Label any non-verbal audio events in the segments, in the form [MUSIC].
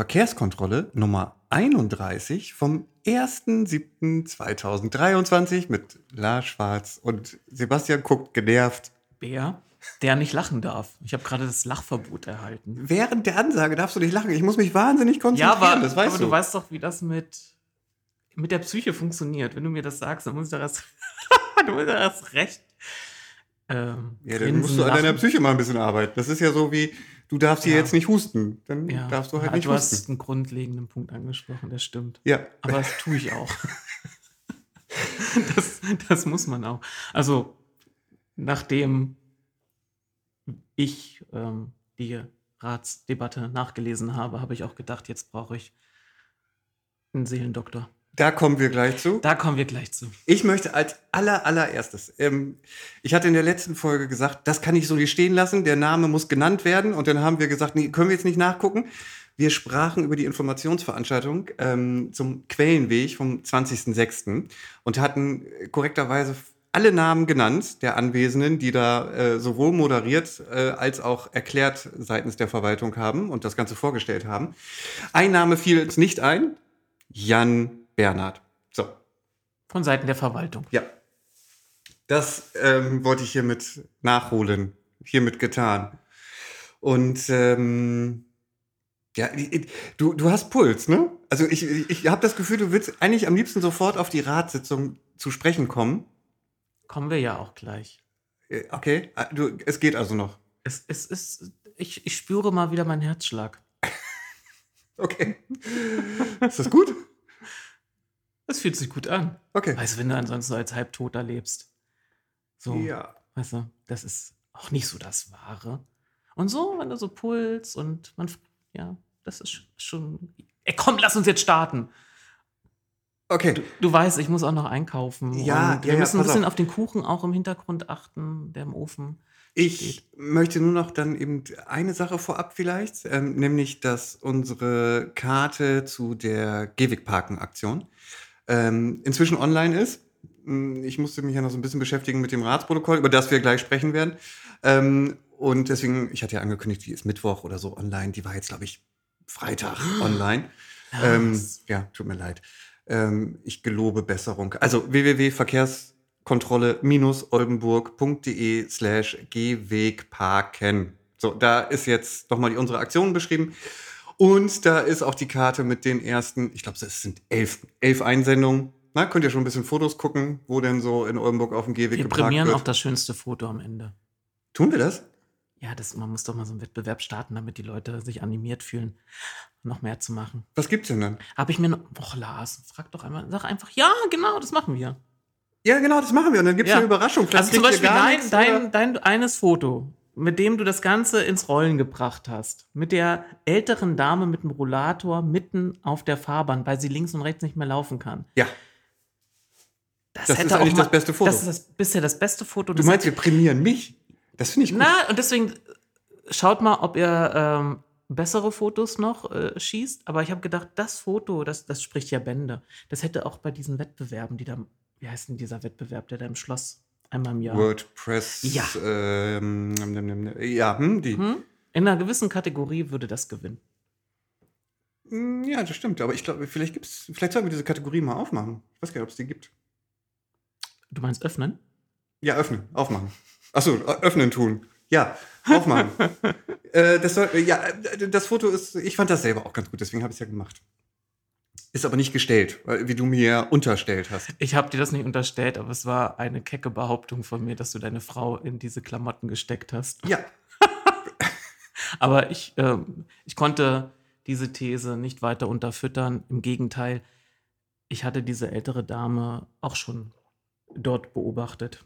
Verkehrskontrolle Nummer 31 vom 1.7.2023 mit Lars Schwarz und Sebastian guckt genervt. Bär, der nicht lachen darf. Ich habe gerade das Lachverbot erhalten. Während der Ansage darfst du nicht lachen. Ich muss mich wahnsinnig konzentrieren, Ja, aber, das weißt aber du. du weißt doch, wie das mit, mit der Psyche funktioniert. Wenn du mir das sagst, dann muss ich erst, [LAUGHS] du musst erst recht. Ähm, ja, dann musst du an lachen. deiner Psyche mal ein bisschen arbeiten. Das ist ja so wie, du darfst hier Ja. jetzt nicht husten. Dann Ja, darfst du halt ja, nicht du hast husten. einen grundlegenden Punkt angesprochen, das stimmt. Ja, Aber das tue ich auch. das, das muss man auch. Also, nachdem ich ähm, die Ratsdebatte nachgelesen habe, habe ich auch gedacht, jetzt brauche ich einen Seelendoktor. Da kommen wir gleich zu. Da kommen wir gleich zu. Ich möchte als aller, allererstes, ähm, ich hatte in der letzten Folge gesagt, das kann ich so nicht stehen lassen, der Name muss genannt werden. Und dann haben wir gesagt, nee, können wir jetzt nicht nachgucken. Wir sprachen über die Informationsveranstaltung ähm, zum Quellenweg vom 20.06. und hatten korrekterweise alle Namen genannt der Anwesenden, die da äh, sowohl moderiert äh, als auch erklärt seitens der Verwaltung haben und das Ganze vorgestellt haben. Ein Name fiel uns nicht ein, Jan Bernhard. So, Von Seiten der Verwaltung. ja. Das ähm, wollte ich hiermit nachholen. Hiermit getan. Und ähm, ja, du, du hast Puls, ne? Also ich, ich habe das Gefühl, du willst eigentlich am liebsten sofort auf die Ratssitzung zu sprechen kommen. Kommen wir ja auch gleich. Äh, Okay, Ah, du, es geht also noch. Es, es ist, ich, ich spüre mal wieder meinen Herzschlag. [LAUGHS] Okay. Ist das gut? Es fühlt sich gut an. Okay. Weißt du, wenn du ansonsten so als Halbtoter lebst. So. Ja. Weißt du, das ist auch nicht so das Wahre. Und so, wenn du so Puls und man, ja, das ist schon. Ey, komm, lass uns jetzt starten. Okay. Du, du weißt, ich muss auch noch einkaufen. Ja, und ja, wir ja, müssen ein pass bisschen auf. auf den Kuchen auch im Hintergrund achten, der im Ofen. Ich möchte nur noch dann eben eine Sache vorab vielleicht, ähm, nämlich, dass unsere Karte zu der Gehwegparken-Aktion ähm, inzwischen online ist. Hm, Ich musste mich ja noch so ein bisschen beschäftigen mit dem Ratsprotokoll, über das wir gleich sprechen werden. Ähm, und deswegen, ich hatte ja angekündigt, die ist Mittwoch oder so online. Die war jetzt, glaube ich, Freitag online. Ähm, Was? ja, tut mir leid. Ähm, ich gelobe Besserung. Also www.verkehrskontrolle-oldenburg.de slash Gehwegparken. So, da ist jetzt nochmal unsere Aktion beschrieben. Und da ist auch die Karte mit den ersten, ich glaube, es sind elf, elf Einsendungen. Na, könnt ihr schon ein bisschen Fotos gucken, wo denn so in Oldenburg auf dem Gehweg Wir geparkt prämieren wird. auch das schönste Foto am Ende. Tun wir das? Ja, das, man muss doch mal so einen Wettbewerb starten, damit die Leute sich animiert fühlen, noch mehr zu machen. Was gibt's denn dann? Habe ich mir noch. Och, Lars, frag doch einmal. Sag einfach, ja, genau, das machen wir. Ja, genau, das machen wir. Und dann gibt's Ja. eine Überraschung. Vielleicht Also zum Beispiel dein, nichts, oder? dein, dein eines Foto, mit dem du das Ganze ins Rollen gebracht hast. Mit der älteren Dame mit dem Rollator mitten auf der Fahrbahn, weil sie links und rechts nicht mehr laufen kann. Ja. Das, Das ist hätte auch eigentlich mal- das beste Foto. Das ist das, bisher das beste Foto. Du meinst, wir prämieren mich? Das finde ich gut. Na, und deswegen schaut mal, ob ihr ähm, bessere Fotos noch äh, schießt. Aber ich habe gedacht, das Foto, das, das spricht ja Bände. Das hätte auch bei diesen Wettbewerben, die da, wie heißt denn dieser Wettbewerb, der da im Schloss einmal im Jahr. WordPress. Ja. Ähm, ja, hm, die. Hm? In einer gewissen Kategorie würde das gewinnen. Hm, Ja, das stimmt. Aber ich glaube, vielleicht gibt's, vielleicht sollten wir diese Kategorie mal aufmachen. Ich weiß gar nicht, ob es die gibt. Du meinst öffnen? Ja, öffnen, aufmachen. Achso, öffnen tun. Ja, aufmachen. [LAUGHS] äh, das soll, ja, äh, das Foto ist, ich fand das selber auch ganz gut, deswegen habe ich es ja gemacht. Ist aber nicht gestellt, wie du mir unterstellt hast. Ich habe dir das nicht unterstellt, aber es war eine kecke Behauptung von mir, dass du deine Frau in diese Klamotten gesteckt hast. Ja, [LAUGHS] Aber ich, ähm, ich konnte diese These nicht weiter unterfüttern. Im Gegenteil, ich hatte diese ältere Dame auch schon dort beobachtet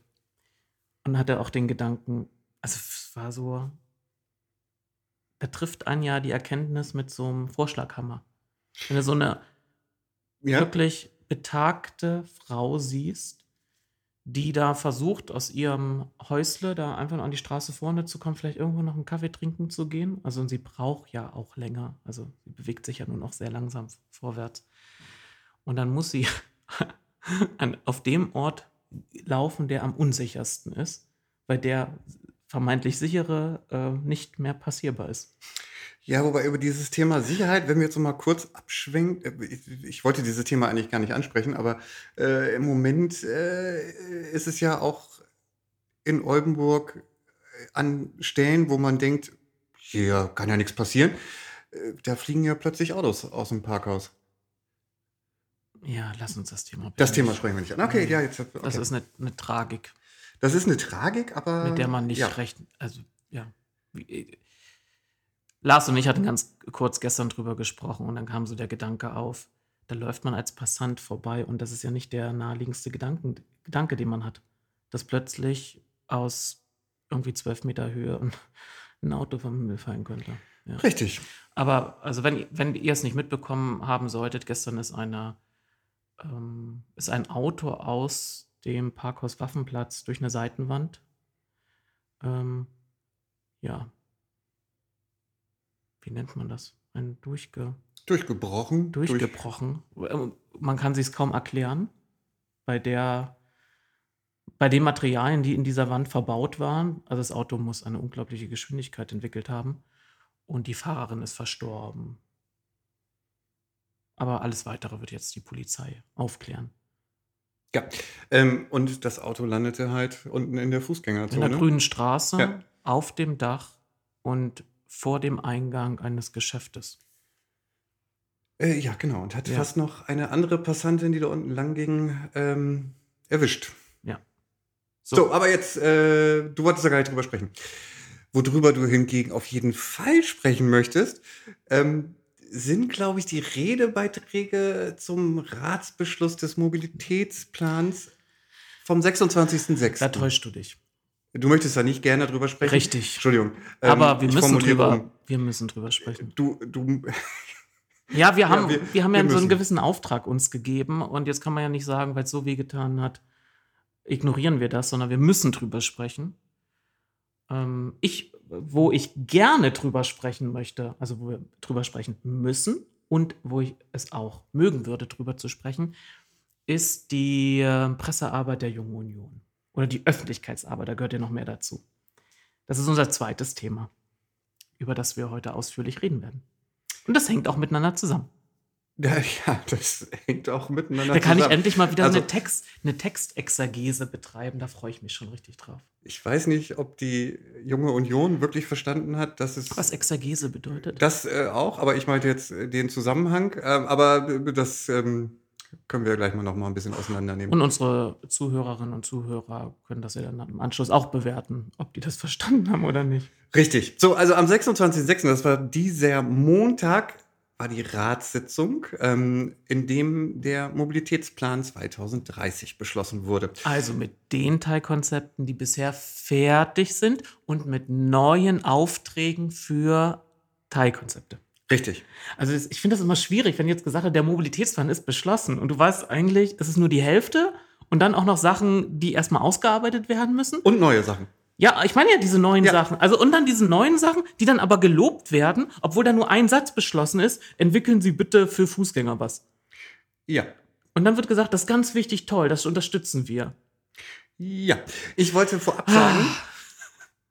und hatte auch den Gedanken, also es war so, da trifft einen ja die Erkenntnis mit so einem Vorschlaghammer. Wenn du so eine ja. wirklich betagte Frau siehst, die da versucht, aus ihrem Häusle da einfach an die Straße vorne zu kommen, vielleicht irgendwo noch einen Kaffee trinken zu gehen. Also und sie braucht ja auch länger. Also sie bewegt sich ja nun auch sehr langsam vorwärts. Und dann muss sie [LAUGHS] an, auf dem Ort laufen, der am unsichersten ist, weil der vermeintlich sichere äh, nicht mehr passierbar ist. Ja, wobei über dieses Thema Sicherheit, wenn wir jetzt noch mal kurz abschwenken, äh, ich, ich wollte dieses Thema eigentlich gar nicht ansprechen, aber äh, im Moment äh, ist es ja auch in Oldenburg äh, an Stellen, wo man denkt, hier kann ja nichts passieren, äh, da fliegen ja plötzlich Autos aus dem Parkhaus. Ja, lass uns das Thema. Das Thema sprechen wir nicht an. Okay, ja, jetzt. Okay. Das ist eine, eine Tragik, das ist eine Tragik, aber. mit der man nicht ja. recht. Also, ja. Wie- äh, Lars und ich hatten ganz kurz gestern drüber gesprochen und dann kam so der Gedanke auf, da läuft man als Passant vorbei und das ist ja nicht der naheliegendste Gedanken, Gedanke, den man hat. Dass plötzlich aus irgendwie zwölf Meter Höhe ein, Auto vom Himmel fallen könnte. Ja. Richtig. Aber also wenn, wenn ihr es nicht mitbekommen haben solltet, gestern ist eine ähm, ist ein Auto aus dem Parkhaus Waffenplatz durch eine Seitenwand. Ähm, ja. Wie nennt man das? Ein durchge, Durchgebrochen. durch- durchgebrochen. Ähm, Man kann sich es kaum erklären. Bei der bei den Materialien, die in dieser Wand verbaut waren, also das Auto muss eine unglaubliche Geschwindigkeit entwickelt haben und die Fahrerin ist verstorben. Aber alles weitere wird jetzt die Polizei aufklären. Ja. Ähm, und das Auto landete halt unten in der In Fußgängerzone. der grünen Straße, Ja. auf dem Dach und vor dem Eingang eines Geschäftes. Äh, ja, genau. Und hat Ja. fast noch eine andere Passantin, die da unten lang ging, ähm, erwischt. Ja. So, aber jetzt, äh, du wolltest da gar nicht drüber sprechen. Worüber du hingegen auf jeden Fall sprechen möchtest, ähm, sind, glaube ich, die Redebeiträge zum Ratsbeschluss des Mobilitätsplans vom 26.06. Da täuschst du dich. Du möchtest da nicht gerne drüber sprechen? Richtig. Entschuldigung. Ähm, Aber wir müssen, drüber, um. wir müssen drüber sprechen. Du, du, [LAUGHS] Ja, wir haben, wir- wir, haben wir ja so müssen. einen gewissen Auftrag uns gegeben und jetzt kann man ja nicht sagen, weil es so wehgetan hat, ignorieren wir das, sondern wir müssen drüber sprechen. Ähm, ich, wo ich gerne drüber sprechen möchte, also wo wir drüber sprechen müssen und wo ich es auch mögen würde, drüber zu sprechen, ist die äh, Pressearbeit der Jungen Union oder die Öffentlichkeitsarbeit, da gehört ja noch mehr dazu. Das ist unser zweites Thema, über das wir heute ausführlich reden werden. Und das hängt auch miteinander zusammen. ja, ja, das hängt auch miteinander Da kann ich zusammen. endlich mal wieder Also- eine, Text, eine Textexegese betreiben. Da freue ich mich schon richtig drauf. Ich weiß nicht, ob die junge Union wirklich verstanden hat, dass es Was Exegese bedeutet? das äh, auch, aber ich meinte jetzt äh, den Zusammenhang. Ähm, aber äh, das ähm, können wir gleich mal noch mal ein bisschen auseinandernehmen. Und unsere Zuhörerinnen und Zuhörer können das ja dann im Anschluss auch bewerten, ob die das [LAUGHS] verstanden haben oder nicht. Richtig. So, also am 26.06., das war dieser Montag, war die Ratssitzung, ähm, in dem der Mobilitätsplan 2030 beschlossen wurde. Also mit den Teilkonzepten, die bisher fertig sind und mit neuen Aufträgen für Teilkonzepte. Richtig. Also ich finde das immer schwierig, wenn jetzt gesagt wird, der Mobilitätsplan ist beschlossen und du weißt eigentlich, es ist nur die Hälfte und dann auch noch Sachen, die erstmal ausgearbeitet werden müssen. Und neue Sachen. Ja, ich meine ja diese neuen Ja. Sachen. Also und dann diese neuen Sachen, die dann aber gelobt werden, obwohl da nur ein Satz beschlossen ist, entwickeln Sie bitte für Fußgänger was. Ja. Und dann wird gesagt, das ist ganz wichtig, toll, das unterstützen wir. Ja. Ich wollte vorab sagen,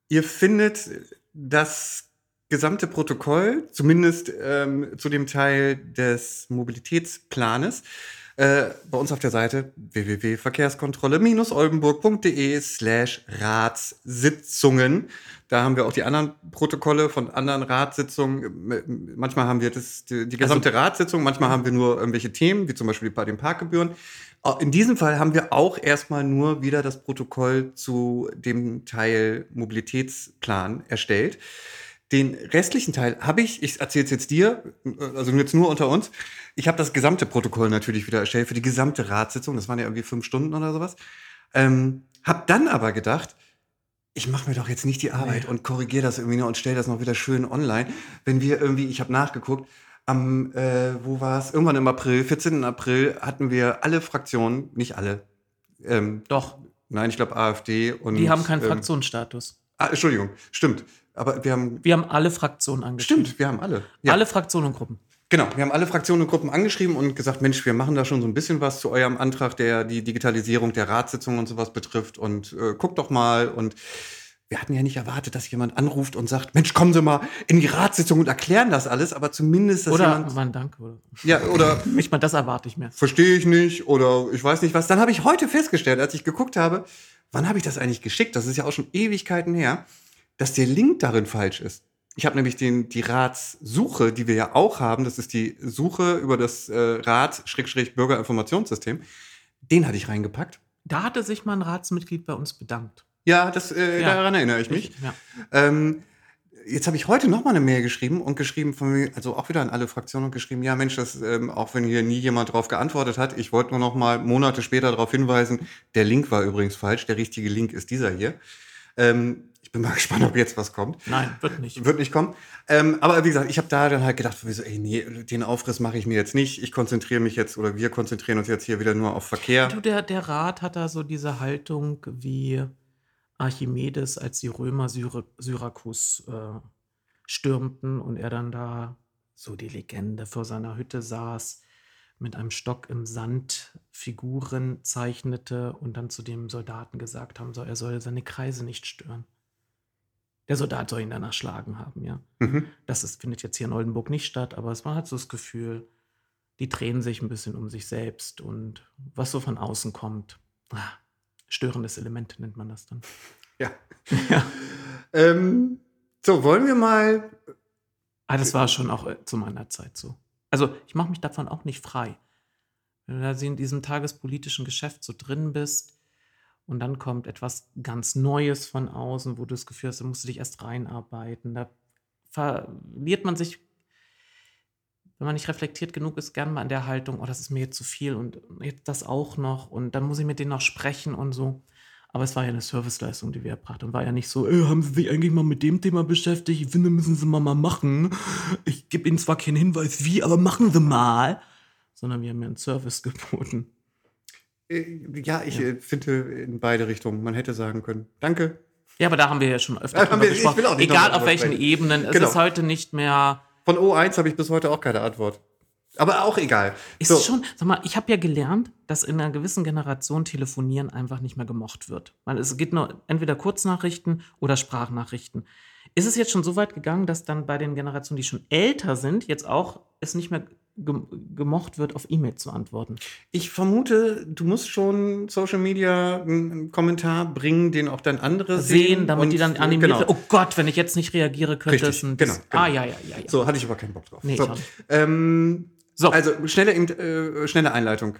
ihr findet das gesamte Protokoll, zumindest ähm, zu dem Teil des Mobilitätsplanes, äh, bei uns auf der Seite www.verkehrskontrolle-oldenburg.de slash Ratssitzungen. Da haben wir auch die anderen Protokolle von anderen Ratssitzungen. Manchmal haben wir das, die, die gesamte Ratssitzung, manchmal haben wir nur irgendwelche Themen, wie zum Beispiel bei den Parkgebühren. In diesem Fall haben wir auch erstmal nur wieder das Protokoll zu dem Teil Mobilitätsplan erstellt. Den restlichen Teil habe ich, ich erzähle es jetzt dir, also jetzt nur unter uns. Ich habe das gesamte Protokoll natürlich wieder erstellt für die gesamte Ratssitzung. Das waren ja irgendwie fünf Stunden oder sowas. Ähm, hab dann aber gedacht, ich mache mir doch jetzt nicht die Arbeit Nee. und korrigiere das irgendwie noch und stelle das noch wieder schön online. Wenn wir irgendwie, ich habe nachgeguckt, am, äh, wo war es? Irgendwann im April, 14. April, hatten wir alle Fraktionen, nicht alle, ähm, Doch, nein, ich glaube AfD und. die haben keinen ähm, Fraktionsstatus. Ah, Entschuldigung, stimmt. Aber wir haben. Wir haben alle Fraktionen angeschrieben. Stimmt, wir haben alle. Ja, Alle Fraktionen und Gruppen. genau. Wir haben alle Fraktionen und Gruppen angeschrieben und gesagt, Mensch, wir machen da schon so ein bisschen was zu eurem Antrag, der die Digitalisierung der Ratssitzung und sowas betrifft. Und äh, guckt doch mal. Und wir hatten ja nicht erwartet, dass jemand anruft und sagt, Mensch, kommen Sie mal in die Ratssitzung und erklären das alles, aber zumindest, dass Oder jemand, mal ein Danke. Oder ja, oder [LAUGHS] nicht mal das erwarte ich mehr. verstehe ich nicht oder ich weiß nicht was. Dann habe ich heute festgestellt, als ich geguckt habe, wann habe ich das eigentlich geschickt? Das ist ja auch schon Ewigkeiten her, dass der Link darin falsch ist. Ich habe nämlich den, die Ratssuche, die wir ja auch haben, das ist die Suche über das äh, Rat-Bürgerinformationssystem, den hatte ich reingepackt. Da hatte sich mal ein Ratsmitglied bei uns bedankt. Ja, das, äh, Ja. daran erinnere ich mich. Ja. Ähm, jetzt habe ich heute noch mal eine Mail geschrieben und geschrieben von mir, also auch wieder an alle Fraktionen und geschrieben, ja Mensch, das, ähm, auch wenn hier nie jemand drauf geantwortet hat, ich wollte nur noch mal Monate später darauf hinweisen, der Link war übrigens falsch, der richtige Link ist dieser hier. Ähm, ich bin mal [LAUGHS] gespannt, ob jetzt was kommt. Nein, wird nicht. Wird nicht kommen. Ähm, aber wie gesagt, ich habe da dann halt gedacht, so, ey, nee, den Aufriss mache ich mir jetzt nicht. Ich konzentriere mich jetzt oder wir konzentrieren uns jetzt hier wieder nur auf Verkehr. Du, der, der Rat hat da so diese Haltung wie Archimedes, als die Römer Syr Syrakus äh, stürmten und er dann da, so die Legende, vor seiner Hütte saß, mit einem Stock im Sand Figuren zeichnete und dann zu dem Soldaten gesagt haben soll, er soll seine Kreise nicht stören. Der Soldat soll ihn danach schlagen haben, ja. Mhm. Das ist, findet jetzt hier in Oldenburg nicht statt, aber es war halt so das Gefühl, die drehen sich ein bisschen um sich selbst und was so von außen kommt. Ah, störendes Element nennt man das dann. [LAUGHS] Ja. Ja. Ähm, so, wollen wir mal Ah, das war schon auch äh, zu meiner Zeit so. Also ich mache mich davon auch nicht frei. Wenn du da in diesem tagespolitischen Geschäft so drin bist und dann kommt etwas ganz Neues von außen, wo du das Gefühl hast, da musst du dich erst reinarbeiten. Da verliert man sich, wenn man nicht reflektiert genug ist, gern mal in der Haltung, oh, das ist mir jetzt zu viel und jetzt das auch noch und dann muss ich mit denen noch sprechen und so. Aber es war ja eine Serviceleistung, die wir erbracht haben. War ja nicht so, äh, haben Sie sich eigentlich mal mit dem Thema beschäftigt? Ich finde, müssen Sie mal, mal machen. Ich gebe Ihnen zwar keinen Hinweis wie, aber machen Sie mal. Sondern wir haben ja einen Service [LAUGHS] geboten. Äh, Ja, ich äh, finde in beide Richtungen. Man hätte sagen können, danke. Ja, aber da haben wir ja schon öfter Ja, drüber wir- ich gesprochen. will auch nicht Egal auf welchen sprechen. Ebenen. Es Genau. ist heute nicht mehr. Von O1 habe ich bis heute auch keine Antwort. Aber auch egal. Ist So, schon, sag mal, ich habe ja gelernt, dass in einer gewissen Generation Telefonieren einfach nicht mehr gemocht wird. Weil es geht nur entweder Kurznachrichten oder Sprachnachrichten. Ist es jetzt schon so weit gegangen, dass dann bei den Generationen, die schon älter sind, jetzt auch es nicht mehr gemocht wird, auf E-Mail zu antworten? ich vermute, du musst schon Social Media einen Kommentar bringen, den auch dann andere sehen. Sehen, damit die dann und, äh, animiert genau. Oh Gott, wenn ich jetzt nicht reagiere, könnte Richtig, es ein. genau, genau. Ah, ja, ja, ja. ja. So, hatte ich aber keinen Bock drauf. Nee, so, ähm, So. Also, schnelle, äh, schnelle Einleitung.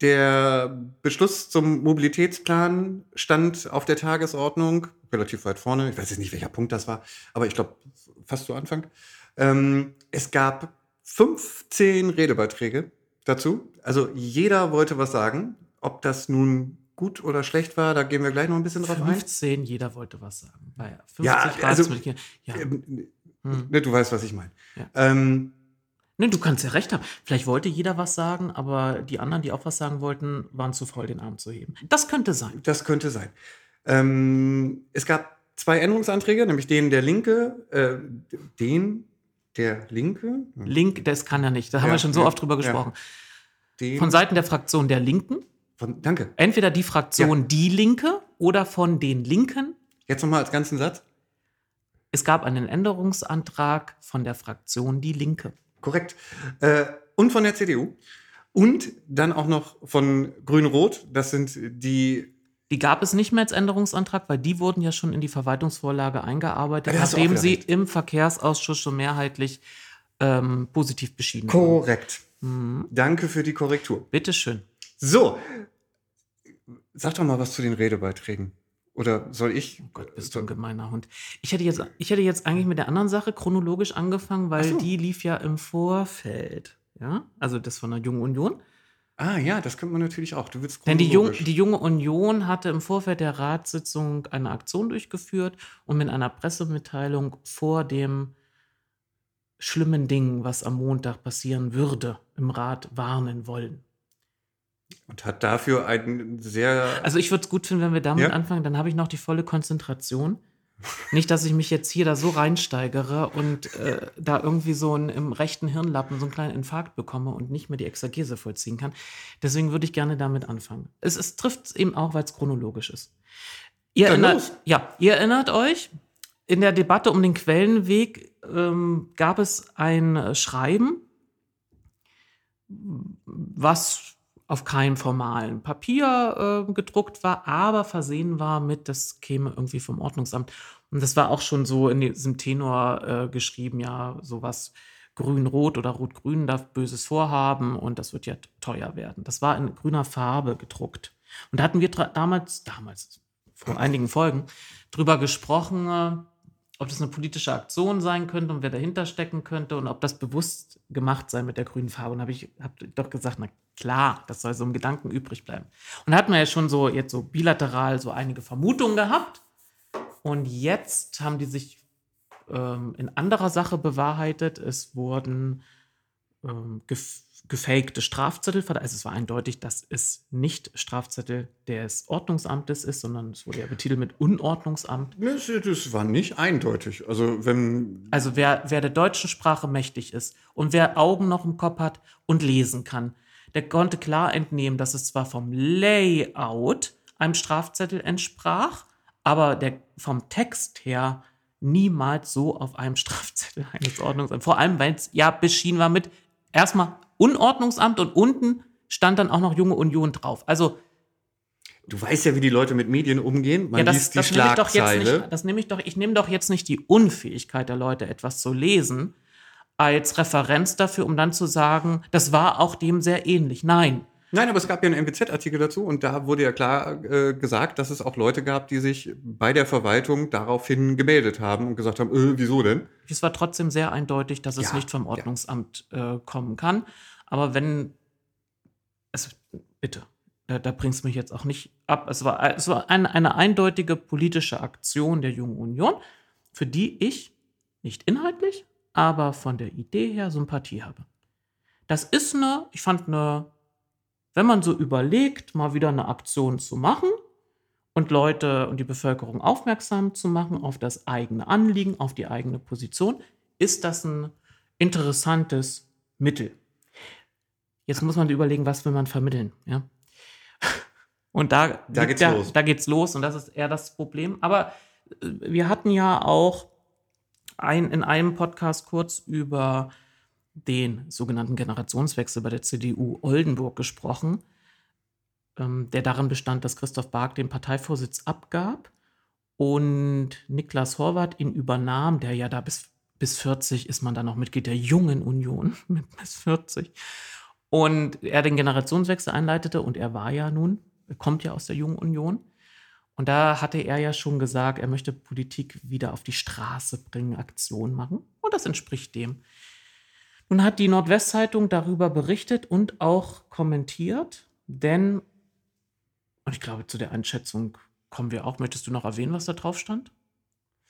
Der Beschluss zum Mobilitätsplan stand auf der Tagesordnung, relativ weit vorne. Ich weiß jetzt nicht, welcher Punkt das war, aber ich glaube, fast zu Anfang. Ähm, es gab 15 Redebeiträge dazu. Also, jeder wollte was sagen. Ob das nun gut oder schlecht war, da gehen wir gleich noch ein bisschen drauf ein. 15, jeder wollte was sagen. Bei 50 Ja, also-. Ja. Ähm, Hm. ne, du weißt, was ich meine. Ja. Ähm, Ne, du kannst ja recht haben. Vielleicht wollte jeder was sagen, aber die anderen, die auch was sagen wollten, waren zu voll, den Arm zu heben. Das könnte sein. Das könnte sein. Ähm, es gab zwei Änderungsanträge, nämlich den der Linke, äh, den der Linke, Link, das kann er nicht. Da haben Ja, wir schon so ja, oft drüber ja. gesprochen. den Von Seiten der Fraktion der Linken, von, danke. entweder die Fraktion Die Linke oder von den Linken. Jetzt nochmal als ganzen Satz. Es gab einen Änderungsantrag von der Fraktion Die Linke. Korrekt. Äh, und von der CDU. Und dann auch noch von Grün-Rot. Das sind die. Die gab es nicht mehr als Änderungsantrag, weil die wurden ja schon in die Verwaltungsvorlage eingearbeitet, Ja, nachdem sie recht. im Verkehrsausschuss schon mehrheitlich ähm, positiv beschieden wurden. Korrekt. Mhm. Danke für die Korrektur. Bitteschön. So. Sag doch mal was zu den Redebeiträgen. Oder soll ich? Oh Gott, bist du ein gemeiner Hund. Ich hätte jetzt, ich hätte jetzt eigentlich mit der anderen Sache chronologisch angefangen, weil so. die lief ja im Vorfeld. Ja, also das von der Jungen Union. Ah ja, das könnte man natürlich auch. Du willst Denn die, Jung, die Junge Union hatte im Vorfeld der Ratssitzung eine Aktion durchgeführt und mit einer Pressemitteilung vor dem schlimmen Ding, was am Montag passieren würde, im Rat warnen wollen. Und hat dafür einen sehr. Also ich würde es gut finden, wenn wir damit Ja. anfangen, dann habe ich noch die volle Konzentration. Nicht, dass ich mich jetzt hier da so reinsteigere und äh, da irgendwie so ein, im rechten Hirnlappen so einen kleinen Infarkt bekomme und nicht mehr die Exegese vollziehen kann. Deswegen würde ich gerne damit anfangen. Es, es trifft eben auch, weil es chronologisch ist. Ihr Dann erinnert, los. ja, ihr erinnert euch, in der Debatte um den Quellenweg ähm, gab es ein Schreiben, was auf keinem formalen Papier äh, gedruckt war, aber versehen war mit, das käme irgendwie vom Ordnungsamt. Und das war auch schon so in diesem Tenor äh, geschrieben, ja, sowas grün-rot oder rot-grün darf Böses vorhaben und das wird ja teuer werden. Das war in grüner Farbe gedruckt. Und da hatten wir damals, damals, vor einigen Folgen, drüber gesprochen, äh, ob das eine politische Aktion sein könnte und wer dahinter stecken könnte und ob das bewusst gemacht sei mit der grünen Farbe. Und habe ich hab doch gesagt, na klar, das soll so im Gedanken übrig bleiben. Und da hatten wir ja schon so jetzt so bilateral so einige Vermutungen gehabt. Und jetzt haben die sich ähm, in anderer Sache bewahrheitet. Es wurden ähm, gef gefakte Strafzettel verteilt. Also es war eindeutig, dass es nicht Strafzettel des Ordnungsamtes ist, sondern es wurde ja betitelt mit Unordnungsamt. Das, das war nicht eindeutig. Also wenn Also wer, wer der deutschen Sprache mächtig ist und wer Augen noch im Kopf hat und lesen kann, der konnte klar entnehmen, dass es zwar vom Layout einem Strafzettel entsprach, aber der vom Text her niemals so auf einem [LAUGHS] Strafzettel eines Ordnungsamts. Vor allem, weil es ja beschienen war mit erstmal Unordnungsamt und unten stand dann auch noch Junge Union drauf. Also du weißt ja, wie die Leute mit Medien umgehen. Man ja, das, liest die das nehme ich doch jetzt Schlagzeile. nicht. Das nehme ich doch. Ich nehme doch jetzt nicht die Unfähigkeit der Leute, etwas zu lesen, als Referenz dafür, um dann zu sagen, das war auch dem sehr ähnlich. Nein. Nein, aber es gab ja einen MWZ-Artikel dazu und da wurde ja klar äh, gesagt, dass es auch Leute gab, die sich bei der Verwaltung daraufhin gemeldet haben und gesagt haben, äh, wieso denn? Es war trotzdem sehr eindeutig, dass es Ja, nicht vom ja. Ordnungsamt äh, kommen kann. Aber wenn es bitte, da, da bringst du mich jetzt auch nicht ab. Es war, es war eine, eine eindeutige politische Aktion der Jungen Union, für die ich nicht inhaltlich, aber von der Idee her Sympathie habe. Das ist eine, ich fand eine, wenn man so überlegt, mal wieder eine Aktion zu machen und Leute und die Bevölkerung aufmerksam zu machen auf das eigene Anliegen, auf die eigene Position, ist das ein interessantes Mittel. Jetzt muss man überlegen, was will man vermitteln, ja? [LAUGHS] Und da, Da geht's ja, los. Da geht's los und das ist eher das Problem. Aber äh, wir hatten ja auch ein, in einem Podcast kurz über den sogenannten Generationswechsel bei der CDU Oldenburg gesprochen, ähm, der darin bestand, dass Christoph Bark den Parteivorsitz abgab und Niklas Horvath ihn übernahm, der ja da bis, bis 40 ist man dann noch Mitglied der Jungen Union [LAUGHS] mit bis 40. Und er den Generationswechsel einleitete und er war ja nun, er kommt ja aus der Jungen Union. Und da hatte er ja schon gesagt, er möchte Politik wieder auf die Straße bringen, Aktion machen. Und das entspricht dem. Nun hat die Nordwestzeitung darüber berichtet und auch kommentiert, denn, und ich glaube, zu der Einschätzung kommen wir auch. Möchtest du noch erwähnen, was da drauf stand?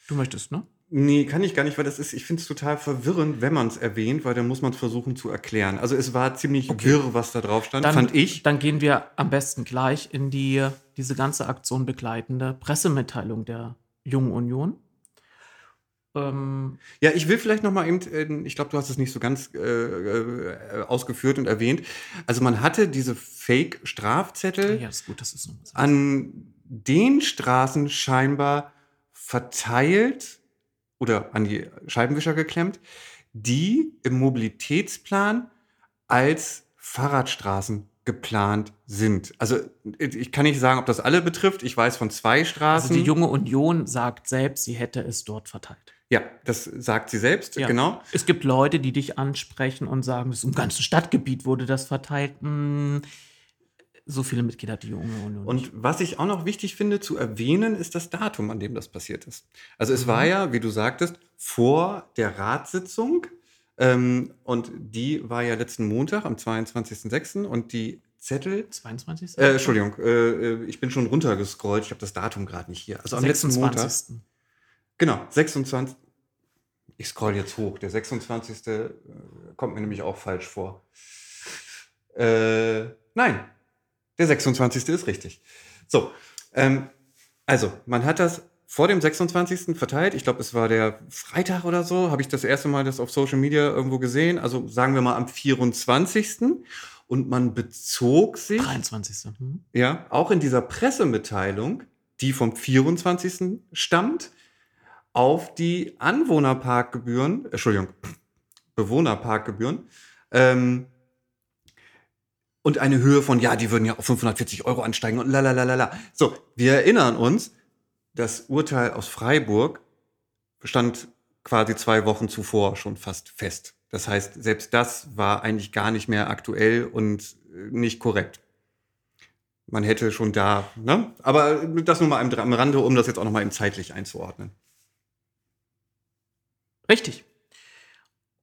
Du möchtest, ne? Nee, kann ich gar nicht, weil das ist, ich finde es total verwirrend, wenn man es erwähnt, weil dann muss man es versuchen zu erklären. Also es war ziemlich Okay. wirr, was da drauf stand, fand ich. Dann gehen wir am besten gleich in die, diese ganze Aktion begleitende Pressemitteilung der Jungen Union. Ähm, Ja, ich will vielleicht noch mal eben, äh, ich glaube, du hast es nicht so ganz äh, äh, ausgeführt und erwähnt. Also man hatte diese Fake-Strafzettel ja, gut, an den Straßen scheinbar verteilt oder an die Scheibenwischer geklemmt, die im Mobilitätsplan als Fahrradstraßen geplant sind. Also ich kann nicht sagen, ob das alle betrifft. Ich weiß von zwei Straßen. Also die Junge Union sagt selbst, sie hätte es dort verteilt. ja, das sagt sie selbst, Ja. genau. Es gibt Leute, die dich ansprechen und sagen, das im ganzen Stadtgebiet wurde das verteilt. Hm, so viele Mitglieder hat die Junge Union. Und was ich auch noch wichtig finde zu erwähnen, ist das Datum, an dem das passiert ist. Also es Mhm. war ja, wie du sagtest, vor der Ratssitzung. Ähm, und die war ja letzten Montag am 22.06. Und die Zettel. 22. Äh, Entschuldigung, äh, äh, ich bin schon runtergescrollt. Ich habe das Datum gerade nicht hier. Also am letzten Montag. 26. Genau, 26. Ich scroll jetzt hoch. Der 26. äh, kommt mir nämlich auch falsch vor. Äh, nein, der 26. ist richtig. So, ähm, also man hat das vor dem 26. verteilt. Ich glaube, es war der Freitag oder so. Habe ich das erste Mal das auf Social Media irgendwo gesehen. Also sagen wir mal am 24. Und man bezog sich 23. Hm? ja, auch in dieser Pressemitteilung die vom 24. stammt, auf die Anwohnerparkgebühren, Entschuldigung, Bewohnerparkgebühren, ähm, und eine Höhe von, ja, die würden ja auf 540 Euro ansteigen und lalalala. So, wir erinnern uns, das Urteil aus Freiburg stand quasi zwei Wochen zuvor schon fast fest. Das heißt, selbst das war eigentlich gar nicht mehr aktuell und äh, nicht korrekt. Man hätte schon da, ne? Aber das nur mal am Rande, um das jetzt auch noch mal zeitlich einzuordnen. Richtig.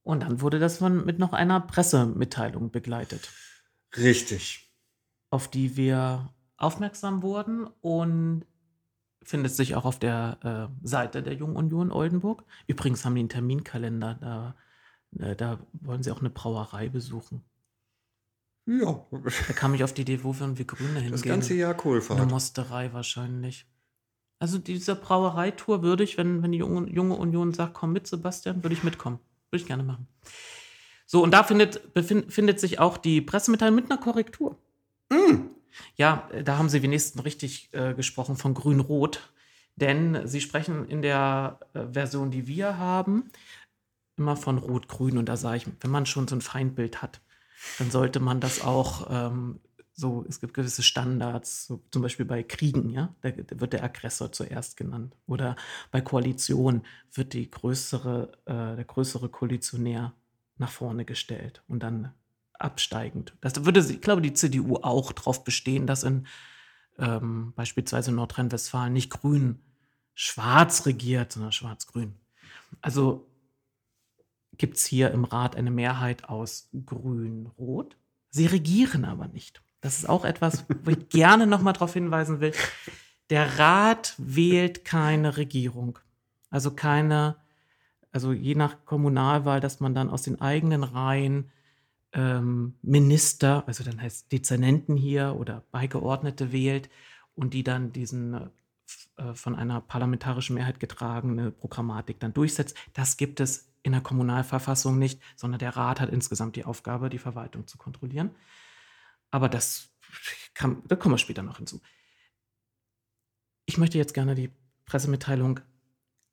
Und dann wurde das von, mit noch einer Pressemitteilung begleitet. Richtig. Auf die wir aufmerksam wurden und findet sich auch auf der äh, Seite der Jungen Union Oldenburg. Übrigens haben die einen Terminkalender, da, äh, da wollen sie auch eine Brauerei besuchen. Ja. Da kam ich auf die Idee, wo würden wir Grüne hingehen? Das ganze Jahr Kohlfahrt. Eine Mosterei wahrscheinlich. Also diese Brauereitour würde ich, wenn, wenn die junge, junge Union sagt, komm mit, Sebastian, würde ich mitkommen. Würde ich gerne machen. So, und da findet, befindet sich auch die Pressemitteilung mit einer Korrektur. Mm. Ja, da haben Sie wenigstens richtig äh, gesprochen von Grün-Rot. Denn Sie sprechen in der äh, Version, die wir haben, immer von Rot-Grün. Und da sage ich, wenn man schon so ein Feindbild hat, dann sollte man das auch ähm, so, es gibt gewisse Standards, so zum Beispiel bei Kriegen, ja, da, wird der Aggressor zuerst genannt. Oder bei Koalition wird die größere, äh, der größere Koalitionär nach vorne gestellt und dann absteigend. Das würde, ich glaube, die CDU auch darauf bestehen, dass in ähm, beispielsweise Nordrhein-Westfalen nicht grün-schwarz regiert, sondern schwarz-grün. Also gibt es hier im Rat eine Mehrheit aus grün-rot. Sie regieren aber nicht. Das ist auch etwas, wo ich [LAUGHS] gerne nochmal darauf hinweisen will. Der Rat wählt keine Regierung. Also keine, also je nach Kommunalwahl, dass man dann aus den eigenen Reihen ähm, Minister, also dann heißt Dezernenten hier oder Beigeordnete wählt und die dann diesen äh, von einer parlamentarischen Mehrheit getragene Programmatik dann durchsetzt. Das gibt es in der Kommunalverfassung nicht, sondern der Rat hat insgesamt die Aufgabe, die Verwaltung zu kontrollieren. Aber das kann, da kommen wir später noch hinzu. Ich möchte jetzt gerne die Pressemitteilung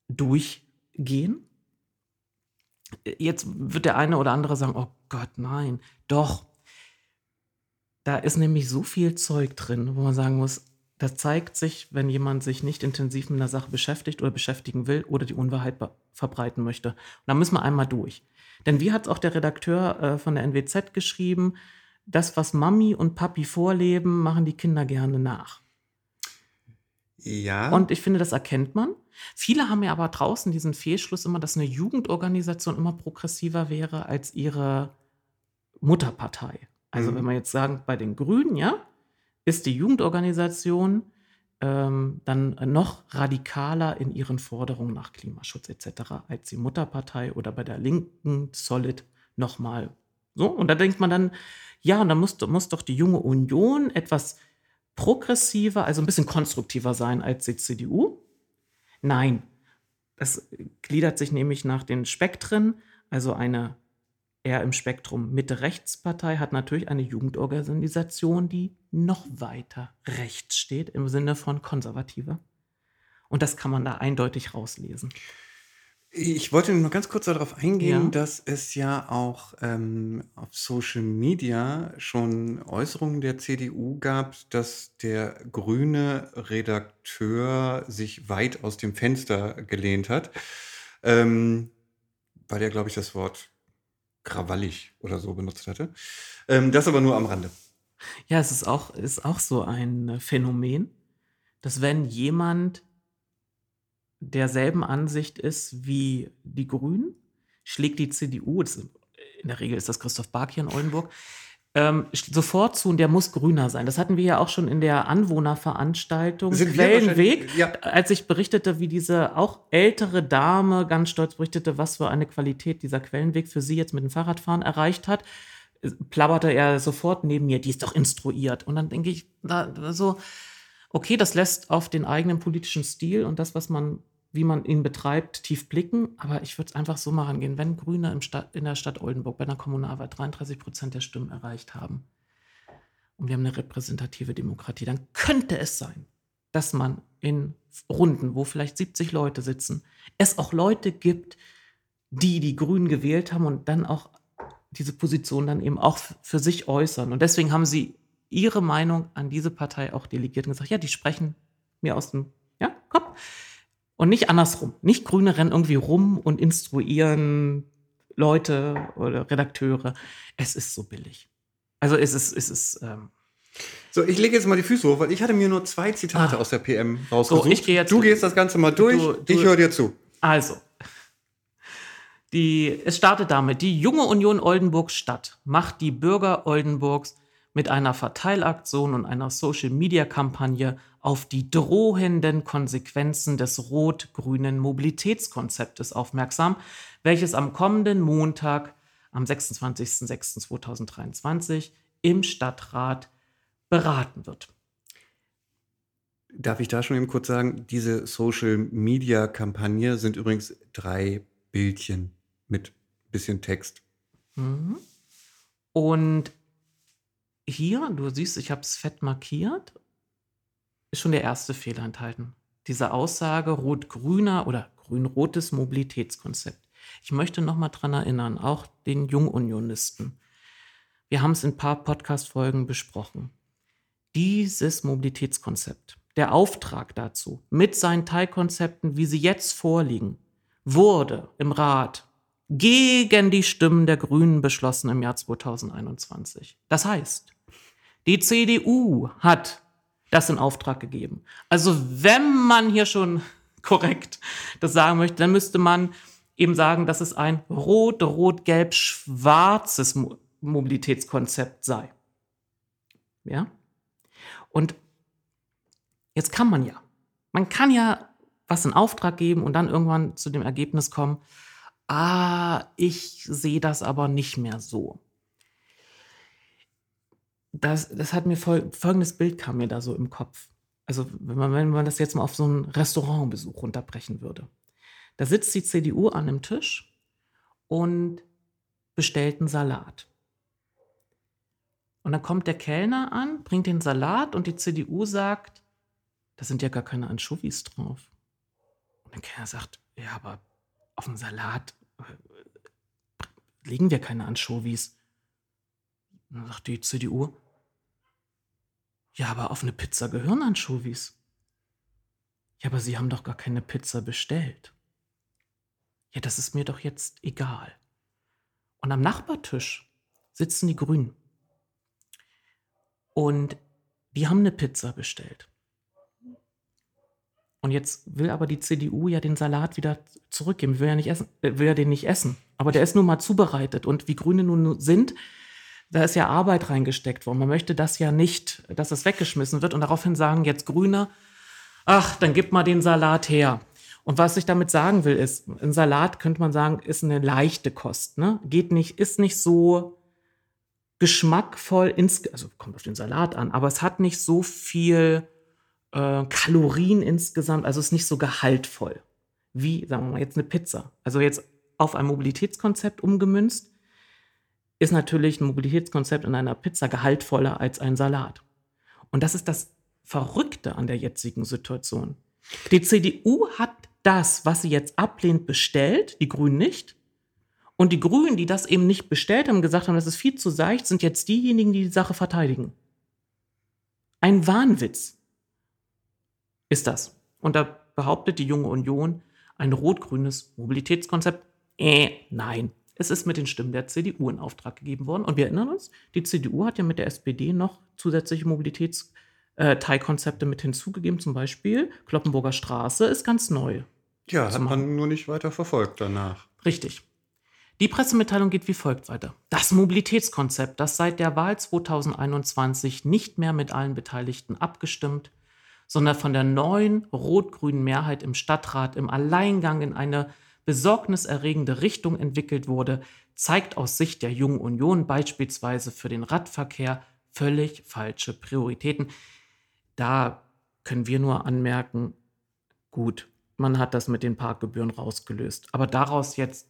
durchgehen. Jetzt wird der eine oder andere sagen, oh Gott, nein, doch. Da ist nämlich so viel Zeug drin, wo man sagen muss, das zeigt sich, wenn jemand sich nicht intensiv mit einer Sache beschäftigt oder beschäftigen will oder die Unwahrheit verbreiten möchte. Und da müssen wir einmal durch. Denn wie hat auch der Redakteur äh, von der NWZ geschrieben, das, was Mami und Papi vorleben, machen die Kinder gerne nach. Ja. Und ich finde, das erkennt man. Viele haben ja aber draußen diesen Fehlschluss immer, dass eine Jugendorganisation immer progressiver wäre als ihre Mutterpartei. Also mhm. wenn man jetzt sagen, bei den Grünen, ja, ist die Jugendorganisation ähm, dann noch radikaler in ihren Forderungen nach Klimaschutz etc. als die Mutterpartei oder bei der Linken Solid nochmal so. Und da denkt man dann, ja, und dann muss, muss doch die junge Union etwas progressiver, also ein bisschen konstruktiver sein als die CDU. Nein, das gliedert sich nämlich nach den Spektren. Also eine eher im Spektrum Mitte-Rechts-Partei hat natürlich eine Jugendorganisation, die noch weiter rechts steht, im Sinne von konservativer. Und das kann man da eindeutig rauslesen. Ich wollte noch ganz kurz darauf eingehen, Ja. dass es ja auch ähm, auf Social Media schon Äußerungen der CDU gab, dass der grüne Redakteur sich weit aus dem Fenster gelehnt hat, ähm, weil er, glaube ich, das Wort krawallig oder so benutzt hatte. Ähm, das aber nur am Rande. Ja, es ist auch, ist auch so ein Phänomen, dass wenn jemand derselben Ansicht ist wie die Grünen, schlägt die CDU, in der Regel ist das Christoph Bark hier in Oldenburg, ähm, sofort zu und der muss grüner sein. Das hatten wir ja auch schon in der Anwohnerveranstaltung Sind Quellenweg, ja. als ich berichtete, wie diese auch ältere Dame ganz stolz berichtete, was für eine Qualität dieser Quellenweg für sie jetzt mit dem Fahrradfahren erreicht hat, plapperte er sofort neben mir, die ist doch instruiert. Und dann denke ich, da, so, okay, das lässt auf den eigenen politischen Stil und das, was man, wie man ihn betreibt, tief blicken. Aber ich würde es einfach so mal rangehen, wenn Grüne im in der Stadt Oldenburg bei einer Kommunalwahl 33 Prozent der Stimmen erreicht haben und wir haben eine repräsentative Demokratie, dann könnte es sein, dass man in Runden, wo vielleicht 70 Leute sitzen, es auch Leute gibt, die die Grünen gewählt haben und dann auch diese Position dann eben auch für sich äußern. Und deswegen haben sie ihre Meinung an diese Partei auch delegiert und gesagt, ja, die sprechen mir aus dem ja, Kopf. Und nicht andersrum. Nicht Grüne rennen irgendwie rum und instruieren Leute oder Redakteure. Es ist so billig. Also es ist, es ist. Ähm so, ich lege jetzt mal die Füße hoch, weil ich hatte mir nur zwei Zitate ah. aus der PM rausgesucht. So, ich geh jetzt, du gehst das Ganze mal durch, du, du, ich höre dir zu. Also, die, es startet damit, die junge Union Oldenburg Stadt macht die Bürger Oldenburgs mit einer Verteilaktion und einer Social-Media-Kampagne auf die drohenden Konsequenzen des rot-grünen Mobilitätskonzeptes aufmerksam, welches am kommenden Montag, am 26.06.2023, im Stadtrat beraten wird. Darf ich da schon eben kurz sagen, diese Social-Media-Kampagne sind übrigens drei Bildchen mit bisschen Text. Mhm. Und hier, du siehst, ich habe es fett markiert, ist schon der erste Fehler enthalten. Diese Aussage rot-grüner oder grün-rotes Mobilitätskonzept. Ich möchte nochmal daran erinnern, auch den Jungunionisten. Wir haben es in ein paar Podcast-Folgen besprochen. Dieses Mobilitätskonzept, der Auftrag dazu, mit seinen Teilkonzepten, wie sie jetzt vorliegen, wurde im Rat gegen die Stimmen der Grünen beschlossen im Jahr 2021. Das heißt, die CDU hat das in Auftrag gegeben. Also wenn man hier schon [LAUGHS] korrekt das sagen möchte, dann müsste man eben sagen, dass es ein rot-rot-gelb-schwarzes Mobilitätskonzept sei. Ja? Und jetzt kann man ja. Man kann ja was in Auftrag geben und dann irgendwann zu dem Ergebnis kommen, ah, ich sehe das aber nicht mehr so das, das hat mir voll, folgendes Bild kam mir da so im Kopf. Also, wenn man, wenn man das jetzt mal auf so einen Restaurantbesuch runterbrechen würde. Da sitzt die CDU an einem Tisch und bestellt einen Salat. Und dann kommt der Kellner an, bringt den Salat und die CDU sagt, da sind ja gar keine Anchovies drauf. Und der Kellner sagt, ja, aber auf dem Salat äh, legen wir keine Anchovies. Und dann sagt die CDU, ja, aber auf eine Pizza gehören Anchovies. Ja, aber Sie haben doch gar keine Pizza bestellt. Ja, das ist mir doch jetzt egal. Und am Nachbartisch sitzen die Grünen. Und die haben eine Pizza bestellt. Und jetzt will aber die CDU ja den Salat wieder zurückgeben. Will ja, nicht essen, äh, will ja den nicht essen. Aber der ist nun mal zubereitet. Und wie Grüne nun sind, da ist ja Arbeit reingesteckt worden. Man möchte das ja nicht, dass es weggeschmissen wird und daraufhin sagen jetzt Grüne, ach, dann gib mal den Salat her. Und was ich damit sagen will, ist, ein Salat könnte man sagen, ist eine leichte Kost. Ne? Geht nicht, ist nicht so geschmackvoll, ins, also kommt auf den Salat an, aber es hat nicht so viel äh, Kalorien insgesamt, also ist nicht so gehaltvoll wie, sagen wir mal, jetzt eine Pizza. Also jetzt auf ein Mobilitätskonzept umgemünzt ist natürlich ein Mobilitätskonzept in einer Pizza gehaltvoller als ein Salat. Und das ist das Verrückte an der jetzigen Situation. Die CDU hat das, was sie jetzt ablehnt, bestellt, die Grünen nicht. Und die Grünen, die das eben nicht bestellt haben, gesagt haben, das ist viel zu seicht, sind jetzt diejenigen, die die Sache verteidigen. Ein Wahnwitz ist das. Und da behauptet die junge Union, ein rot-grünes Mobilitätskonzept. Äh, nein, es ist mit den Stimmen der CDU in Auftrag gegeben worden. Und wir erinnern uns, die CDU hat ja mit der SPD noch zusätzliche Mobilitätsteilkonzepte mit hinzugegeben. Zum Beispiel Kloppenburger Straße ist ganz neu. Ja, hat man nur nicht weiter verfolgt danach. Richtig. Die Pressemitteilung geht wie folgt weiter. Das Mobilitätskonzept, das seit der Wahl 2021 nicht mehr mit allen Beteiligten abgestimmt, sondern von der neuen rot-grünen Mehrheit im Stadtrat im Alleingang in eine besorgniserregende Richtung entwickelt wurde, zeigt aus Sicht der Jungen Union beispielsweise für den Radverkehr völlig falsche Prioritäten. Da können wir nur anmerken, gut, man hat das mit den Parkgebühren rausgelöst. Aber daraus jetzt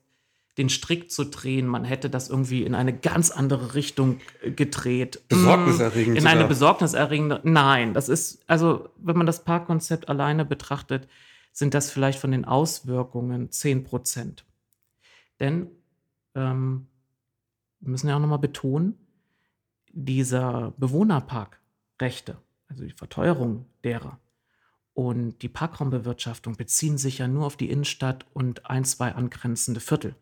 den Strick zu drehen. Man hätte das irgendwie in eine ganz andere Richtung äh, gedreht. Besorgniserregend. In eine besorgniserregende. Nein, das ist, also, wenn man das Parkkonzept alleine betrachtet, sind das vielleicht von den Auswirkungen 10 Prozent. Denn ähm, wir müssen ja auch nochmal betonen, dieser Bewohnerparkrechte, also die Verteuerung derer und die Parkraumbewirtschaftung beziehen sich ja nur auf die Innenstadt und ein, zwei angrenzende Viertel.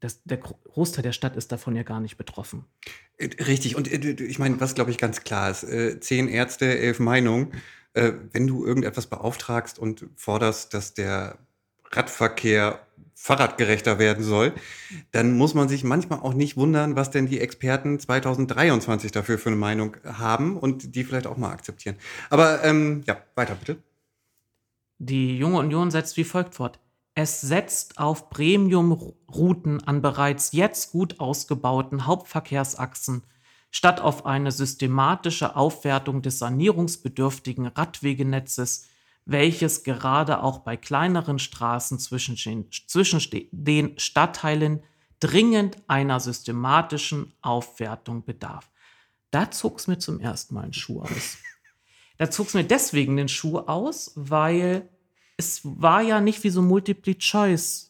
Das, der Großteil der Stadt ist davon ja gar nicht betroffen. Äh, Richtig, und äh, ich meine, was glaube ich ganz klar ist, äh, zehn Ärzte, elf Meinungen. Äh, wenn du irgendetwas beauftragst und forderst, dass der Radverkehr fahrradgerechter werden soll, dann muss man sich manchmal auch nicht wundern, was denn die Experten 2023 dafür für eine Meinung haben und die vielleicht auch mal akzeptieren. Aber ähm, ja, weiter bitte. Die Junge Union setzt wie folgt fort. Es setzt auf Premium-Routen an bereits jetzt gut ausgebauten Hauptverkehrsachsen statt auf eine systematische Aufwertung des sanierungsbedürftigen Radwegenetzes, welches gerade auch bei kleineren Straßen zwischen den, zwischen den Stadtteilen dringend einer systematischen Aufwertung bedarf. Da zog es mir zum ersten Mal einen Schuh aus. Da zog es mir deswegen den Schuh aus, weil es war ja nicht wie so ein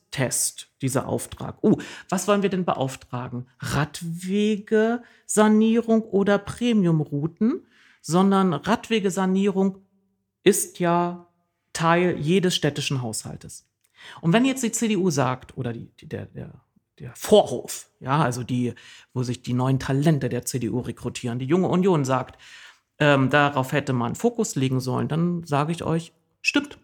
Multiple-Choice-Test, dieser Auftrag. Oh, was wollen wir denn beauftragen? Radwegesanierung oder Premiumrouten? Sondern Radwegesanierung ist ja Teil jedes städtischen Haushaltes. Und wenn jetzt die CDU sagt, oder die, die, der, der, der Vorhof, ja, also die, wo sich die neuen Talente der CDU rekrutieren, die junge Union sagt, ähm, darauf hätte man Fokus legen sollen, dann sage ich euch, stimmt.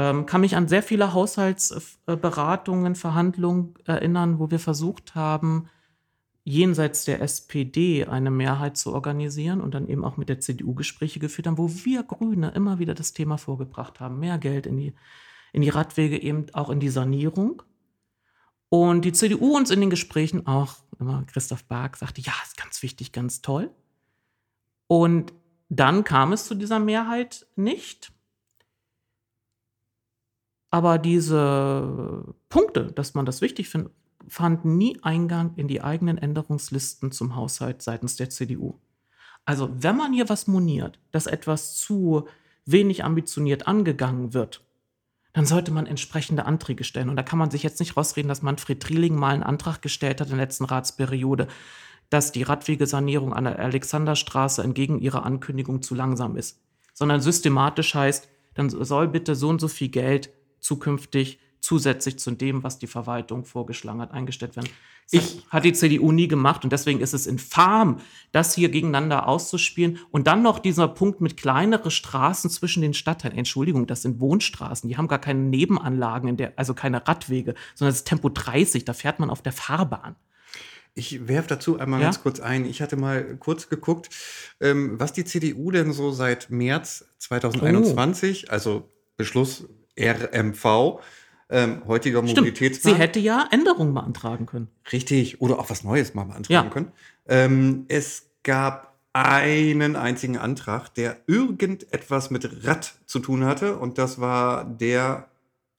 Ähm, kann mich an sehr viele Haushaltsberatungen, Verhandlungen erinnern, wo wir versucht haben, jenseits der SPD eine Mehrheit zu organisieren und dann eben auch mit der CDU Gespräche geführt haben, wo wir Grüne immer wieder das Thema vorgebracht haben. Mehr Geld in die, in die Radwege, eben auch in die Sanierung. Und die CDU uns in den Gesprächen auch, immer Christoph Bark sagte, ja, ist ganz wichtig, ganz toll. Und dann kam es zu dieser Mehrheit nicht. Aber diese Punkte, dass man das wichtig findet, fanden nie Eingang in die eigenen Änderungslisten zum Haushalt seitens der CDU. Also wenn man hier was moniert, dass etwas zu wenig ambitioniert angegangen wird, dann sollte man entsprechende Anträge stellen. Und da kann man sich jetzt nicht rausreden, dass Manfred Trieling mal einen Antrag gestellt hat in der letzten Ratsperiode, dass die Radwegesanierung an der Alexanderstraße entgegen ihrer Ankündigung zu langsam ist. Sondern systematisch heißt, dann soll bitte so und so viel Geld zukünftig zusätzlich zu dem, was die Verwaltung vorgeschlagen hat, eingestellt werden. Ich hat die CDU nie gemacht und deswegen ist es infam, das hier gegeneinander auszuspielen. Und dann noch dieser Punkt mit kleinere Straßen zwischen den Stadtteilen. Entschuldigung, das sind Wohnstraßen. Die haben gar keine Nebenanlagen, in der, also keine Radwege, sondern es ist Tempo 30. Da fährt man auf der Fahrbahn. Ich werfe dazu einmal Ja? ganz kurz ein. Ich hatte mal kurz geguckt, ähm, was die CDU denn so seit März 2021, also Beschluss RMV, ähm, heutiger Stimmt. Mobilitätsplan. Sie hätte ja Änderungen beantragen können. Richtig, oder auch was Neues mal beantragen Ja. können. Ähm, es gab einen einzigen Antrag, der irgendetwas mit Rad zu tun hatte, und das war der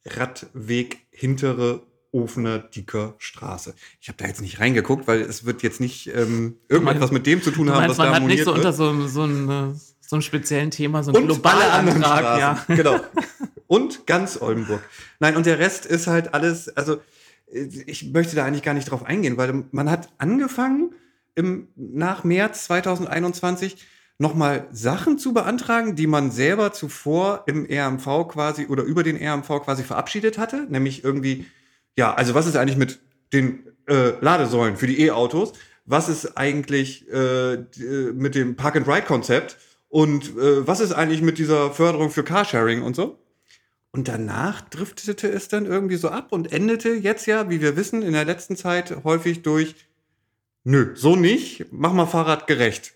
Radweg hintere Ofener Dicker Straße. Ich habe da jetzt nicht reingeguckt, weil es wird jetzt nicht ähm, irgendetwas mit dem zu tun haben, meinst, was man da hat nicht so wird. unter so, so, einem, äh, so einem speziellen Thema, so alle anderen Antrag. Ja. Genau. [LAUGHS] Und ganz Oldenburg. Nein, und der Rest ist halt alles, also äh, ich möchte da eigentlich gar nicht drauf eingehen, weil man hat angefangen im, nach März 2021 nochmal Sachen zu beantragen, die man selber zuvor im RMV quasi oder über den RMV quasi verabschiedet hatte, nämlich irgendwie, ja, also was ist eigentlich mit den äh, Ladesäulen für die E-Autos? Was ist eigentlich äh, äh, mit dem Park-and-Ride-Konzept? Und äh, was ist eigentlich mit dieser Förderung für Carsharing und so? Und danach driftete es dann irgendwie so ab und endete jetzt ja, wie wir wissen, in der letzten Zeit häufig durch, nö, so nicht, mach mal Fahrrad gerecht.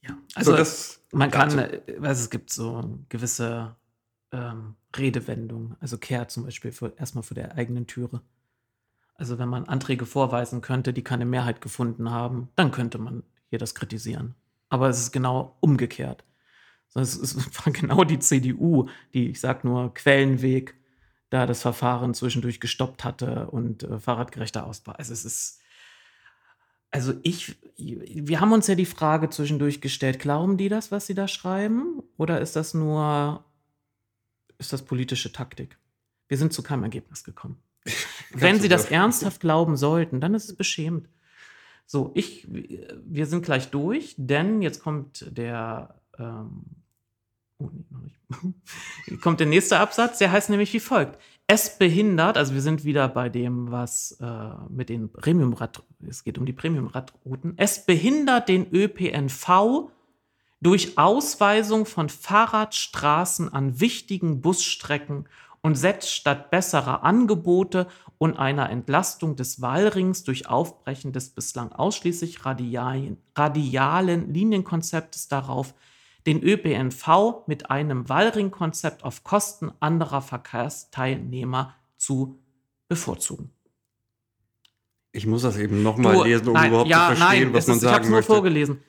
Ja, also so, das man kann, dazu. äh, also es gibt so gewisse ähm, Redewendungen, also Kehr zum Beispiel für, erstmal vor der eigenen Türe. Also wenn man Anträge vorweisen könnte, die keine Mehrheit gefunden haben, dann könnte man hier das kritisieren. Aber es ist genau umgekehrt. [LAUGHS] Es war genau die CDU, die, ich sag nur, Quellenweg, da das Verfahren zwischendurch gestoppt hatte und äh, fahrradgerechter Ausbau. Also es ist, also ich, wir haben uns ja die Frage zwischendurch gestellt, glauben die das, was sie da schreiben? Oder ist das nur, ist das politische Taktik? Wir sind zu keinem Ergebnis gekommen. [LAUGHS] Wenn sie das ernsthaft glauben sollten, dann ist es beschämend. So, ich, wir sind gleich durch, denn jetzt kommt der, ähm, oh nee, noch nicht. [LAUGHS] kommt der nächste Absatz, der heißt nämlich wie folgt. Es behindert, also wir sind wieder bei dem, was äh, mit den Premiumrad, es geht um die Premiumradrouten. Es behindert den ÖPNV durch Ausweisung von Fahrradstraßen an wichtigen Busstrecken und setzt statt besserer Angebote und einer Entlastung des Wallrings durch Aufbrechen des bislang ausschließlich radialen, radialen Linienkonzeptes darauf, den ÖPNV mit einem Wallringkonzept auf Kosten anderer Verkehrsteilnehmer zu bevorzugen. Ich muss das eben nochmal lesen, um nein, überhaupt ja, zu verstehen, nein, was man ist, sagen ich möchte. Ich habe nur vorgelesen.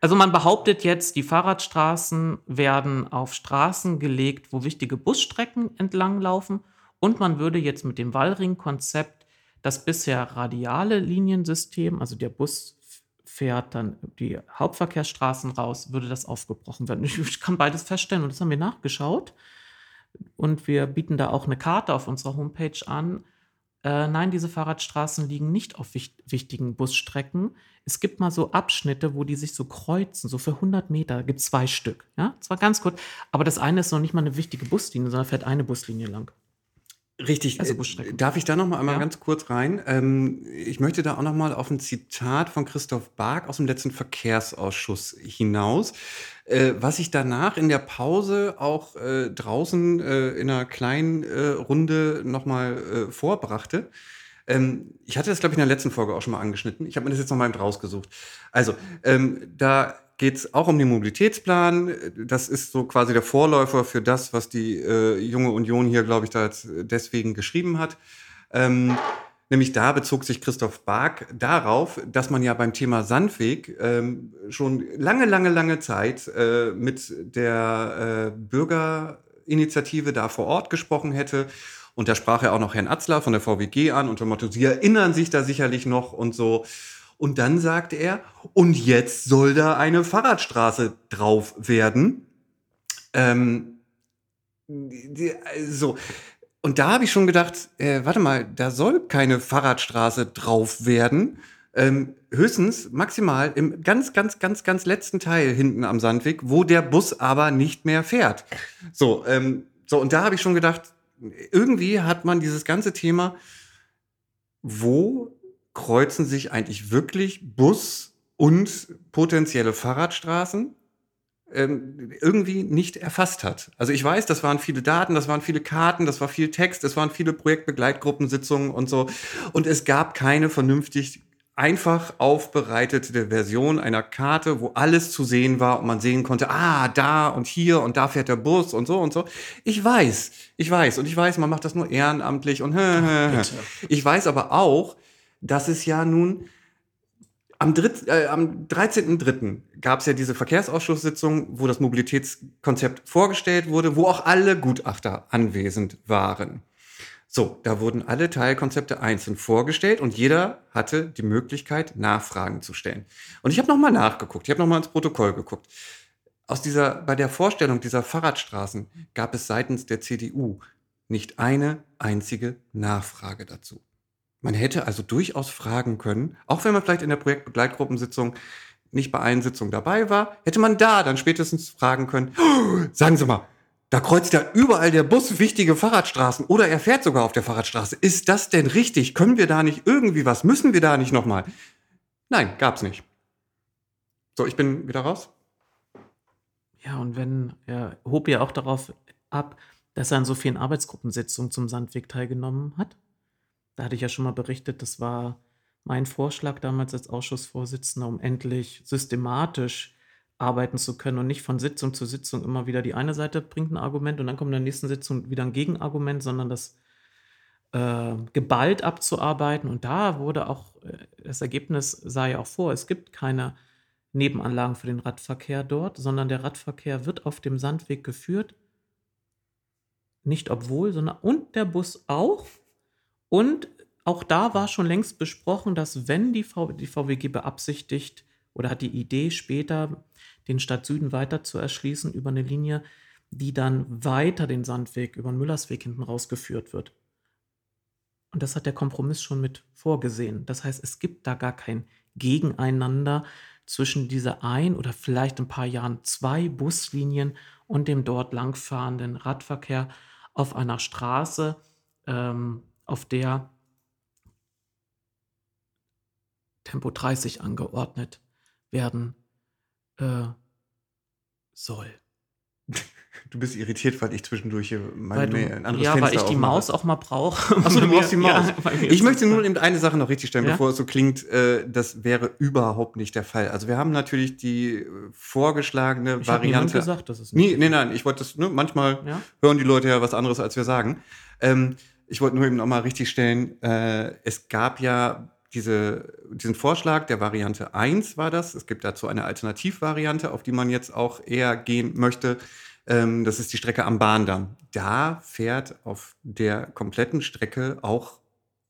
Also man behauptet jetzt, die Fahrradstraßen werden auf Straßen gelegt, wo wichtige Busstrecken entlanglaufen und man würde jetzt mit dem Wallring-Konzept das bisher radiale Liniensystem, also der Bus fährt dann die Hauptverkehrsstraßen raus, würde das aufgebrochen werden. [LAUGHS] Ich kann beides feststellen und das haben wir nachgeschaut. Und wir bieten da auch eine Karte auf unserer Homepage an. Äh, nein, diese Fahrradstraßen liegen nicht auf wich wichtigen Busstrecken. Es gibt mal so Abschnitte, wo die sich so kreuzen, so für 100 Meter, gibt es zwei Stück. Ja, zwar ganz kurz, aber das eine ist noch nicht mal eine wichtige Buslinie, sondern fährt eine Buslinie lang. Richtig. Also äh, darf ich da noch mal einmal ja. ganz kurz rein? Ähm, ich möchte da auch noch mal auf ein Zitat von Christoph Bark aus dem letzten Verkehrsausschuss hinaus, äh, was ich danach in der Pause auch äh, draußen äh, in einer kleinen äh, Runde noch mal äh, vorbrachte. Ähm, ich hatte das, glaube ich, in der letzten Folge auch schon mal angeschnitten. Ich habe mir das jetzt noch mal rausgesucht. Also, ähm, da geht es auch um den Mobilitätsplan. Das ist so quasi der Vorläufer für das, was die äh, junge Union hier, glaube ich, da deswegen geschrieben hat. Ähm, nämlich da bezog sich Christoph Bark darauf, dass man ja beim Thema Sandweg ähm, schon lange, lange, lange Zeit äh, mit der äh, Bürgerinitiative da vor Ort gesprochen hätte. Und da sprach er auch noch Herrn Atzler von der VWG an unter Motto, Sie erinnern sich da sicherlich noch und so. Und dann sagt er, und jetzt soll da eine Fahrradstraße drauf werden. Ähm, so. Und da habe ich schon gedacht, äh, warte mal, da soll keine Fahrradstraße drauf werden. Ähm, höchstens maximal im ganz, ganz, ganz, ganz letzten Teil hinten am Sandweg, wo der Bus aber nicht mehr fährt. So, ähm, so und da habe ich schon gedacht, irgendwie hat man dieses ganze Thema, wo kreuzen sich eigentlich wirklich Bus und potenzielle Fahrradstraßen ähm, irgendwie nicht erfasst hat. Also ich weiß, das waren viele Daten, das waren viele Karten, das war viel Text, es waren viele Projektbegleitgruppensitzungen und so. Und es gab keine vernünftig einfach aufbereitete Version einer Karte, wo alles zu sehen war und man sehen konnte, ah, da und hier und da fährt der Bus und so und so. Ich weiß, ich weiß und ich weiß, man macht das nur ehrenamtlich und [LAUGHS] ich weiß aber auch, dass es ja nun am, äh, am 13.03. gab es ja diese Verkehrsausschusssitzung, wo das Mobilitätskonzept vorgestellt wurde, wo auch alle Gutachter anwesend waren. So, da wurden alle Teilkonzepte einzeln vorgestellt und jeder hatte die Möglichkeit, Nachfragen zu stellen. Und ich habe nochmal nachgeguckt, ich habe nochmal ins Protokoll geguckt. Aus dieser, bei der Vorstellung dieser Fahrradstraßen gab es seitens der CDU nicht eine einzige Nachfrage dazu. Man hätte also durchaus fragen können, auch wenn man vielleicht in der Projektbegleitgruppensitzung nicht bei allen Sitzungen dabei war, hätte man da dann spätestens fragen können, oh, sagen Sie mal, da kreuzt ja überall der Bus wichtige Fahrradstraßen oder er fährt sogar auf der Fahrradstraße. Ist das denn richtig? Können wir da nicht irgendwie was? Müssen wir da nicht nochmal? Nein, gab's nicht. So, ich bin wieder raus. Ja, und wenn, er hob ja auch darauf ab, dass er an so vielen Arbeitsgruppensitzungen zum Sandweg teilgenommen hat. Da hatte ich ja schon mal berichtet, das war mein Vorschlag damals als Ausschussvorsitzender, um endlich systematisch arbeiten zu können und nicht von Sitzung zu Sitzung immer wieder die eine Seite bringt ein Argument und dann kommt in der nächsten Sitzung wieder ein Gegenargument, sondern das äh, geballt abzuarbeiten. Und da wurde auch, äh, das Ergebnis sah ja auch vor, es gibt keine Nebenanlagen für den Radverkehr dort, sondern der Radverkehr wird auf dem Sandweg geführt nicht obwohl, sondern und der Bus auch. Und auch da war schon längst besprochen, dass wenn die, v die VWG beabsichtigt oder hat die Idee später, den Stadt Süden weiter zu erschließen über eine Linie, die dann weiter den Sandweg über den Müllersweg hinten rausgeführt wird. Und das hat der Kompromiss schon mit vorgesehen. Das heißt, es gibt da gar kein Gegeneinander zwischen dieser ein oder vielleicht ein paar Jahren zwei Buslinien und dem dort langfahrenden Radverkehr auf einer Straße, ähm, auf der Tempo 30 angeordnet werden äh, soll. [LAUGHS] Du bist irritiert, weil ich zwischendurch hier Weil du, ein anderes ja, Fenster weil ich die aufmache. Maus auch mal brauche. [LAUGHS] Achso, du brauchst die [LAUGHS] Maus. Ja, ich ist möchte das- nur eben eine Sache noch richtig stellen, Ja? bevor es so klingt. Äh, das wäre überhaupt nicht der Fall. Also wir haben natürlich die äh, vorgeschlagene Ich Variante. gesagt, dass es Nee, nicht nee, nein, ich wollte das, ne, manchmal Ja? hören die Leute ja was anderes, als wir sagen. Ähm, ich wollte nur eben noch mal richtig stellen, äh, es gab ja diese, diesen Vorschlag der Variante 1 war das. Es gibt dazu eine Alternativvariante, auf die man jetzt auch eher gehen möchte. Ähm, das ist die Strecke am Bahndamm. Da fährt auf der kompletten Strecke auch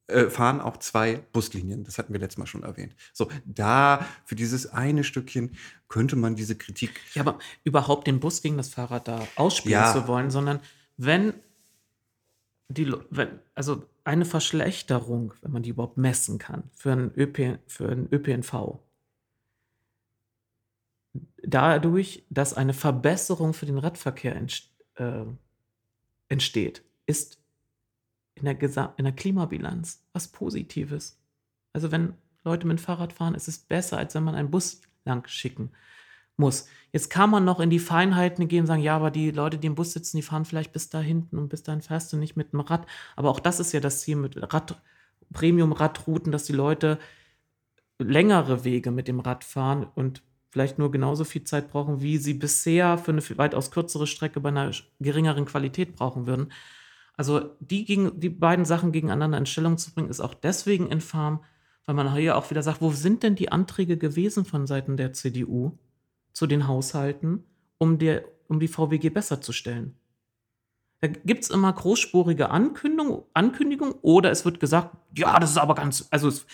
äh, fahren auch zwei Buslinien. Das hatten wir letztes Mal schon erwähnt. So, da für dieses eine Stückchen könnte man diese Kritik Ja, aber überhaupt den Bus gegen das Fahrrad da ausspielen Ja. zu wollen, sondern wenn die, wenn, also eine Verschlechterung, wenn man die überhaupt messen kann, für einen, ÖP, für einen ÖPNV, dadurch, dass eine Verbesserung für den Radverkehr entst äh, entsteht, ist in der, in der Klimabilanz was Positives. Also wenn Leute mit dem Fahrrad fahren, ist es besser, als wenn man einen Bus lang schicken muss. Jetzt kann man noch in die Feinheiten gehen und sagen, ja, aber die Leute, die im Bus sitzen, die fahren vielleicht bis da hinten und bis dahin fährst du nicht mit dem Rad. Aber auch das ist ja das Ziel mit Rad, Premium-Radrouten, dass die Leute längere Wege mit dem Rad fahren und vielleicht nur genauso viel Zeit brauchen, wie sie bisher für eine weitaus kürzere Strecke bei einer geringeren Qualität brauchen würden. Also die, gegen, die beiden Sachen gegeneinander in Stellung zu bringen, ist auch deswegen infam, weil man hier auch wieder sagt, wo sind denn die Anträge gewesen von Seiten der CDU zu den Haushalten, um, der, um die VWG besser zu stellen? Da gibt es immer großspurige Ankündigung, Ankündigung oder es wird gesagt, ja, das ist aber ganz, also es,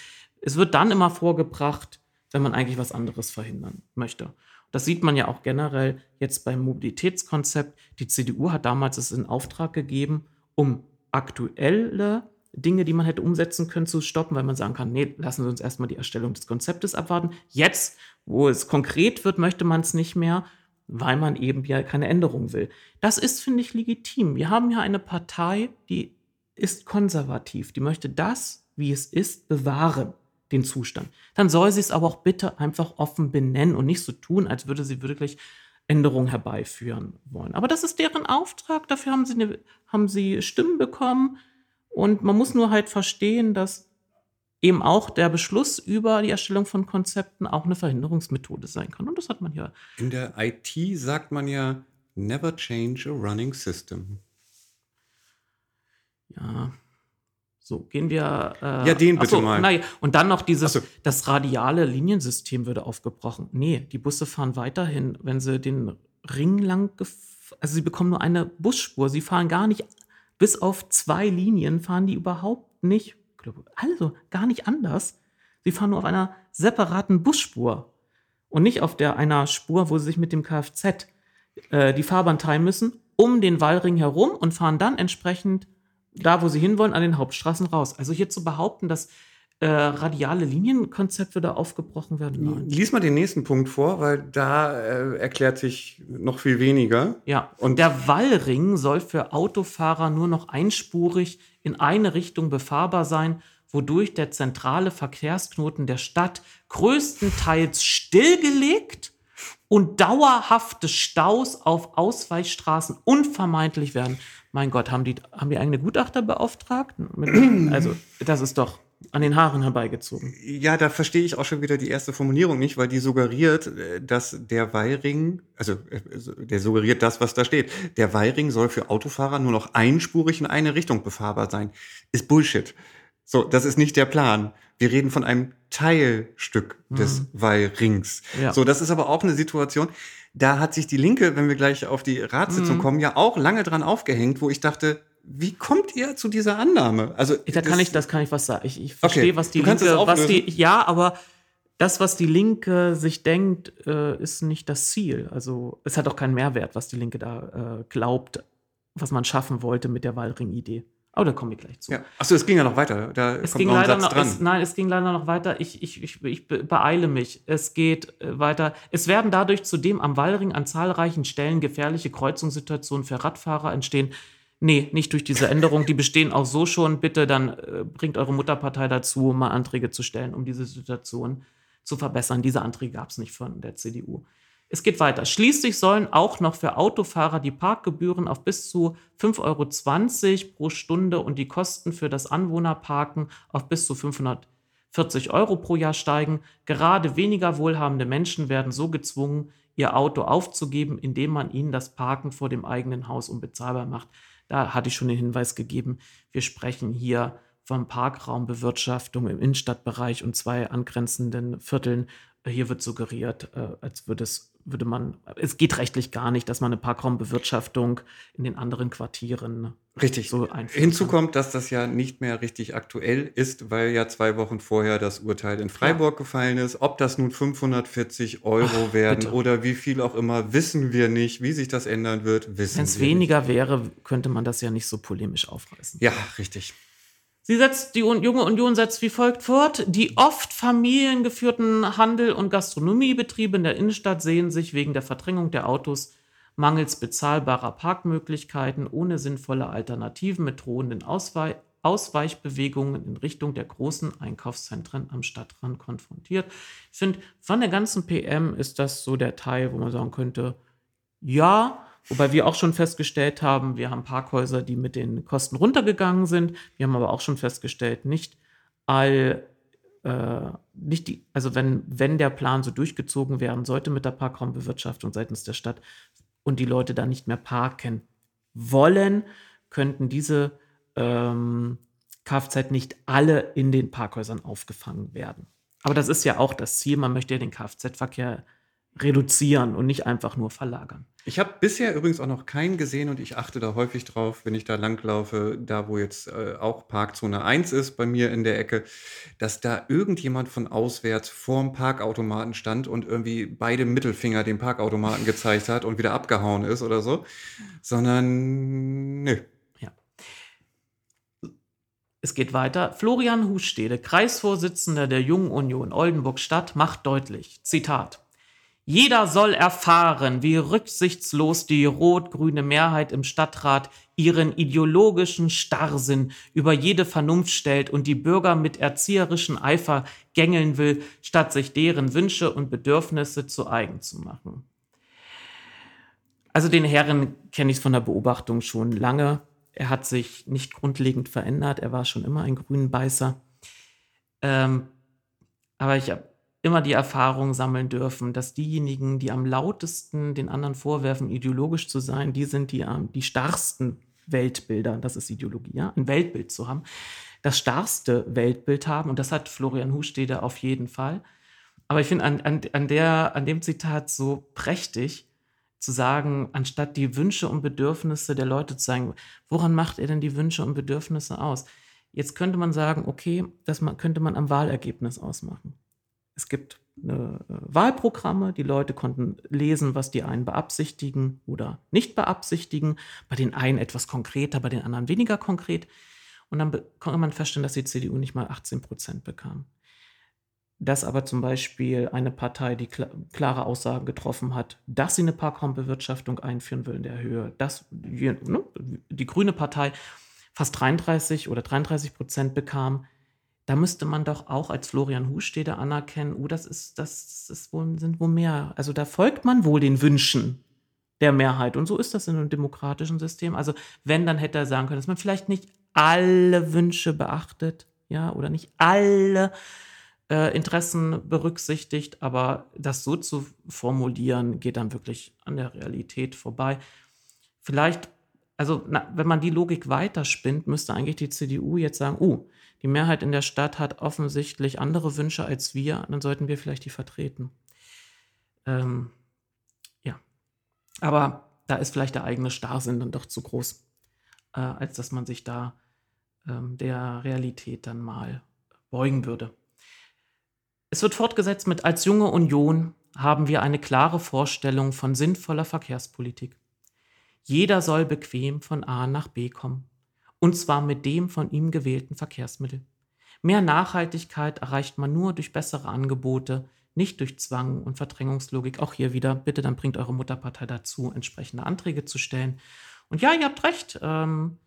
es wird dann immer vorgebracht, wenn man eigentlich was anderes verhindern möchte. Das sieht man ja auch generell jetzt beim Mobilitätskonzept. Die CDU hat damals es in Auftrag gegeben, um aktuelle Dinge, die man hätte umsetzen können, zu stoppen, weil man sagen kann, nee, lassen Sie uns erstmal die Erstellung des Konzeptes abwarten. Jetzt, wo es konkret wird, möchte man es nicht mehr, weil man eben ja keine Änderung will. Das ist, finde ich, legitim. Wir haben ja eine Partei, die ist konservativ, die möchte das, wie es ist, bewahren, den Zustand. Dann soll sie es aber auch bitte einfach offen benennen und nicht so tun, als würde sie wirklich Änderungen herbeiführen wollen. Aber das ist deren Auftrag, dafür haben sie, eine, haben sie Stimmen bekommen und man muss nur halt verstehen, dass eben auch der Beschluss über die Erstellung von Konzepten auch eine Verhinderungsmethode sein kann. Und das hat man ja In der IT sagt man ja, never change a running system. Ja. So, gehen wir. Äh, Ja, den bitte so, mal. Nein, und dann noch dieses, so. das radiale Liniensystem würde aufgebrochen. Nee, die Busse fahren weiterhin, wenn sie den Ring lang, also sie bekommen nur eine Busspur. Sie fahren gar nicht, bis auf zwei Linien fahren die überhaupt nicht, also gar nicht anders. Sie fahren nur auf einer separaten Busspur und nicht auf der einer Spur, wo sie sich mit dem Kfz äh, die Fahrbahn teilen müssen, um den Wallring herum und fahren dann entsprechend da, wo sie hinwollen, an den Hauptstraßen raus. Also hier zu behaupten, dass äh, radiale Linienkonzept würde aufgebrochen werden, nein. Lies mal den nächsten Punkt vor, weil da äh, erklärt sich noch viel weniger. Ja, Und- der Wallring soll für Autofahrer nur noch einspurig in eine Richtung befahrbar sein, wodurch der zentrale Verkehrsknoten der Stadt größtenteils stillgelegt und dauerhafte Staus auf Ausweichstraßen unvermeidlich werden. Mein Gott, haben die, haben die eigene Gutachter beauftragt? [CLEARS THROAT] Also, das ist doch an den Haaren herbeigezogen. Ja, da verstehe ich auch schon wieder die erste Formulierung nicht, weil die suggeriert, äh, dass der Wallring, also äh, der suggeriert das, was da steht. Der Wallring soll für Autofahrer nur noch einspurig in eine Richtung befahrbar sein. Ist Bullshit. So, das ist nicht der Plan. Wir reden von einem Teilstück des Mhm. Wallrings. Ja. So, das ist aber auch eine Situation, da hat sich die Linke, wenn wir gleich auf die Ratssitzung Mhm. kommen, ja auch lange dran aufgehängt, wo ich dachte, wie kommt ihr zu dieser Annahme? Also, Da kann ich, das kann ich was sagen. Ich, ich verstehe, Okay, was die Linke, was die, ja, aber das, was die Linke sich denkt, äh, ist nicht das Ziel. Also es hat auch keinen Mehrwert, was die Linke da äh, glaubt, was man schaffen wollte mit der Wallring-Idee. Aber da komme ich gleich zu. Ja. Achso, es ging ja noch weiter. Da Es ging noch leider noch, dran. es, nein, es ging leider noch weiter. Ich, ich, ich, ich be- beeile mich. Es geht äh, weiter. Es werden dadurch zudem am Wallring an zahlreichen Stellen gefährliche Kreuzungssituationen für Radfahrer entstehen. Nee, nicht durch diese Änderung. Die bestehen auch so schon. Bitte dann äh, bringt eure Mutterpartei dazu, mal Anträge zu stellen, um diese Situation zu verbessern. Diese Anträge gab es nicht von der CDU. Es geht weiter. Schließlich sollen auch noch für Autofahrer die Parkgebühren auf bis zu 5,20 Euro pro Stunde und die Kosten für das Anwohnerparken auf bis zu 540 Euro pro Jahr steigen. Gerade weniger wohlhabende Menschen werden so gezwungen, ihr Auto aufzugeben, indem man ihnen das Parken vor dem eigenen Haus unbezahlbar macht. Da hatte ich schon den Hinweis gegeben, wir sprechen hier von Parkraumbewirtschaftung im Innenstadtbereich und zwei angrenzenden Vierteln. Hier wird suggeriert, äh, als würde es würde man, es geht rechtlich gar nicht, dass man eine Parkraumbewirtschaftung in den anderen Quartieren Richtig. so einführt. Hinzu kommt, dass das ja nicht mehr richtig aktuell ist, weil ja zwei Wochen vorher das Urteil in Freiburg gefallen ist. Ob das nun 540 Euro Ach, werden bitte. oder wie viel auch immer, wissen wir nicht. Wie sich das ändern wird, wissen Wenn es wir weniger wäre, könnte man das ja nicht so polemisch aufreißen. nicht. Ja, richtig. Sie setzt, die Un- junge Union setzt wie folgt fort. Die oft familiengeführten Handel- und Gastronomiebetriebe in der Innenstadt sehen sich wegen der Verdrängung der Autos mangels bezahlbarer Parkmöglichkeiten ohne sinnvolle Alternativen mit drohenden Auswei Ausweichbewegungen in Richtung der großen Einkaufszentren am Stadtrand konfrontiert. Ich finde, von der ganzen PM ist das so der Teil, wo man sagen könnte, ja, wobei wir auch schon festgestellt haben, wir haben Parkhäuser, die mit den Kosten runtergegangen sind. Wir haben aber auch schon festgestellt, nicht all, äh, nicht die, also wenn, wenn der Plan so durchgezogen werden sollte mit der Parkraumbewirtschaftung seitens der Stadt und die Leute dann nicht mehr parken wollen, könnten diese ähm, Kfz nicht alle in den Parkhäusern aufgefangen werden. Aber das ist ja auch das Ziel, man möchte ja den Kfz-Verkehr reduzieren und nicht einfach nur verlagern. Ich habe bisher übrigens auch noch keinen gesehen und ich achte da häufig drauf, wenn ich da langlaufe, da wo jetzt äh, auch Parkzone 1 ist, bei mir in der Ecke, dass da irgendjemand von auswärts vorm Parkautomaten stand und irgendwie beide Mittelfinger dem Parkautomaten gezeigt hat und wieder abgehauen ist oder so, sondern nö. Es geht weiter. Florian Husstede, Kreisvorsitzender der Jungen Union Oldenburg-Stadt, macht deutlich, Zitat, jeder soll erfahren, wie rücksichtslos die rot-grüne Mehrheit im Stadtrat ihren ideologischen Starrsinn über jede Vernunft stellt und die Bürger mit erzieherischem Eifer gängeln will, statt sich deren Wünsche und Bedürfnisse zu eigen zu machen. Also den Herren kenne ich von der Beobachtung schon lange. Er hat sich nicht grundlegend verändert. Er war schon immer ein Grünenbeißer. Ähm, aber ich habe immer die Erfahrung sammeln dürfen, dass diejenigen, die am lautesten den anderen vorwerfen, ideologisch zu sein, die sind die, am- die starrsten Weltbilder. Das ist Ideologie, ja, ein Weltbild zu haben. Das starrste Weltbild haben, und das hat Florian Hustede auf jeden Fall. Aber ich finde an, an, an, an dem Zitat so prächtig, zu sagen, anstatt die Wünsche und Bedürfnisse der Leute zu sagen, woran macht er denn die Wünsche und Bedürfnisse aus? Jetzt könnte man sagen, okay, das könnte man am Wahlergebnis ausmachen. Es gibt äh, Wahlprogramme, die Leute konnten lesen, was die einen beabsichtigen oder nicht beabsichtigen. Bei den einen etwas konkreter, bei den anderen weniger konkret. Und dann konnte man feststellen, dass die CDU nicht mal 18 Prozent bekam dass aber zum Beispiel eine Partei, die kla klare Aussagen getroffen hat, dass sie eine Parkraumbewirtschaftung einführen will in der Höhe, dass die, ne, die Grüne Partei fast 33 oder 33 Prozent bekam, da müsste man doch auch als Florian Hustede anerkennen, oh, das ist, das ist wohl, sind wohl mehr. Also da folgt man wohl den Wünschen der Mehrheit. Und so ist das in einem demokratischen System. Also wenn, dann hätte er sagen können, dass man vielleicht nicht alle Wünsche beachtet, ja, oder nicht alle äh, Interessen berücksichtigt, aber das so zu formulieren, geht dann wirklich an der Realität vorbei. Vielleicht also na, wenn man die Logik weiterspinnt, müsste eigentlich die CDU jetzt sagen, uh, die Mehrheit in der Stadt hat offensichtlich andere Wünsche als wir, dann sollten wir vielleicht die vertreten. Ähm, ja. Aber da ist vielleicht der eigene Starrsinn dann doch zu groß, äh, als dass man sich da ähm, der Realität dann mal beugen würde. Es wird fortgesetzt mit Als junge Union haben wir eine klare Vorstellung von sinnvoller Verkehrspolitik. Jeder soll bequem von A nach B kommen, und zwar mit dem von ihm gewählten Verkehrsmittel. Mehr Nachhaltigkeit erreicht man nur durch bessere Angebote, nicht durch Zwang und Verdrängungslogik. Auch hier wieder, bitte dann bringt eure Mutterpartei dazu, entsprechende Anträge zu stellen. Und ja, ihr habt recht, ähm,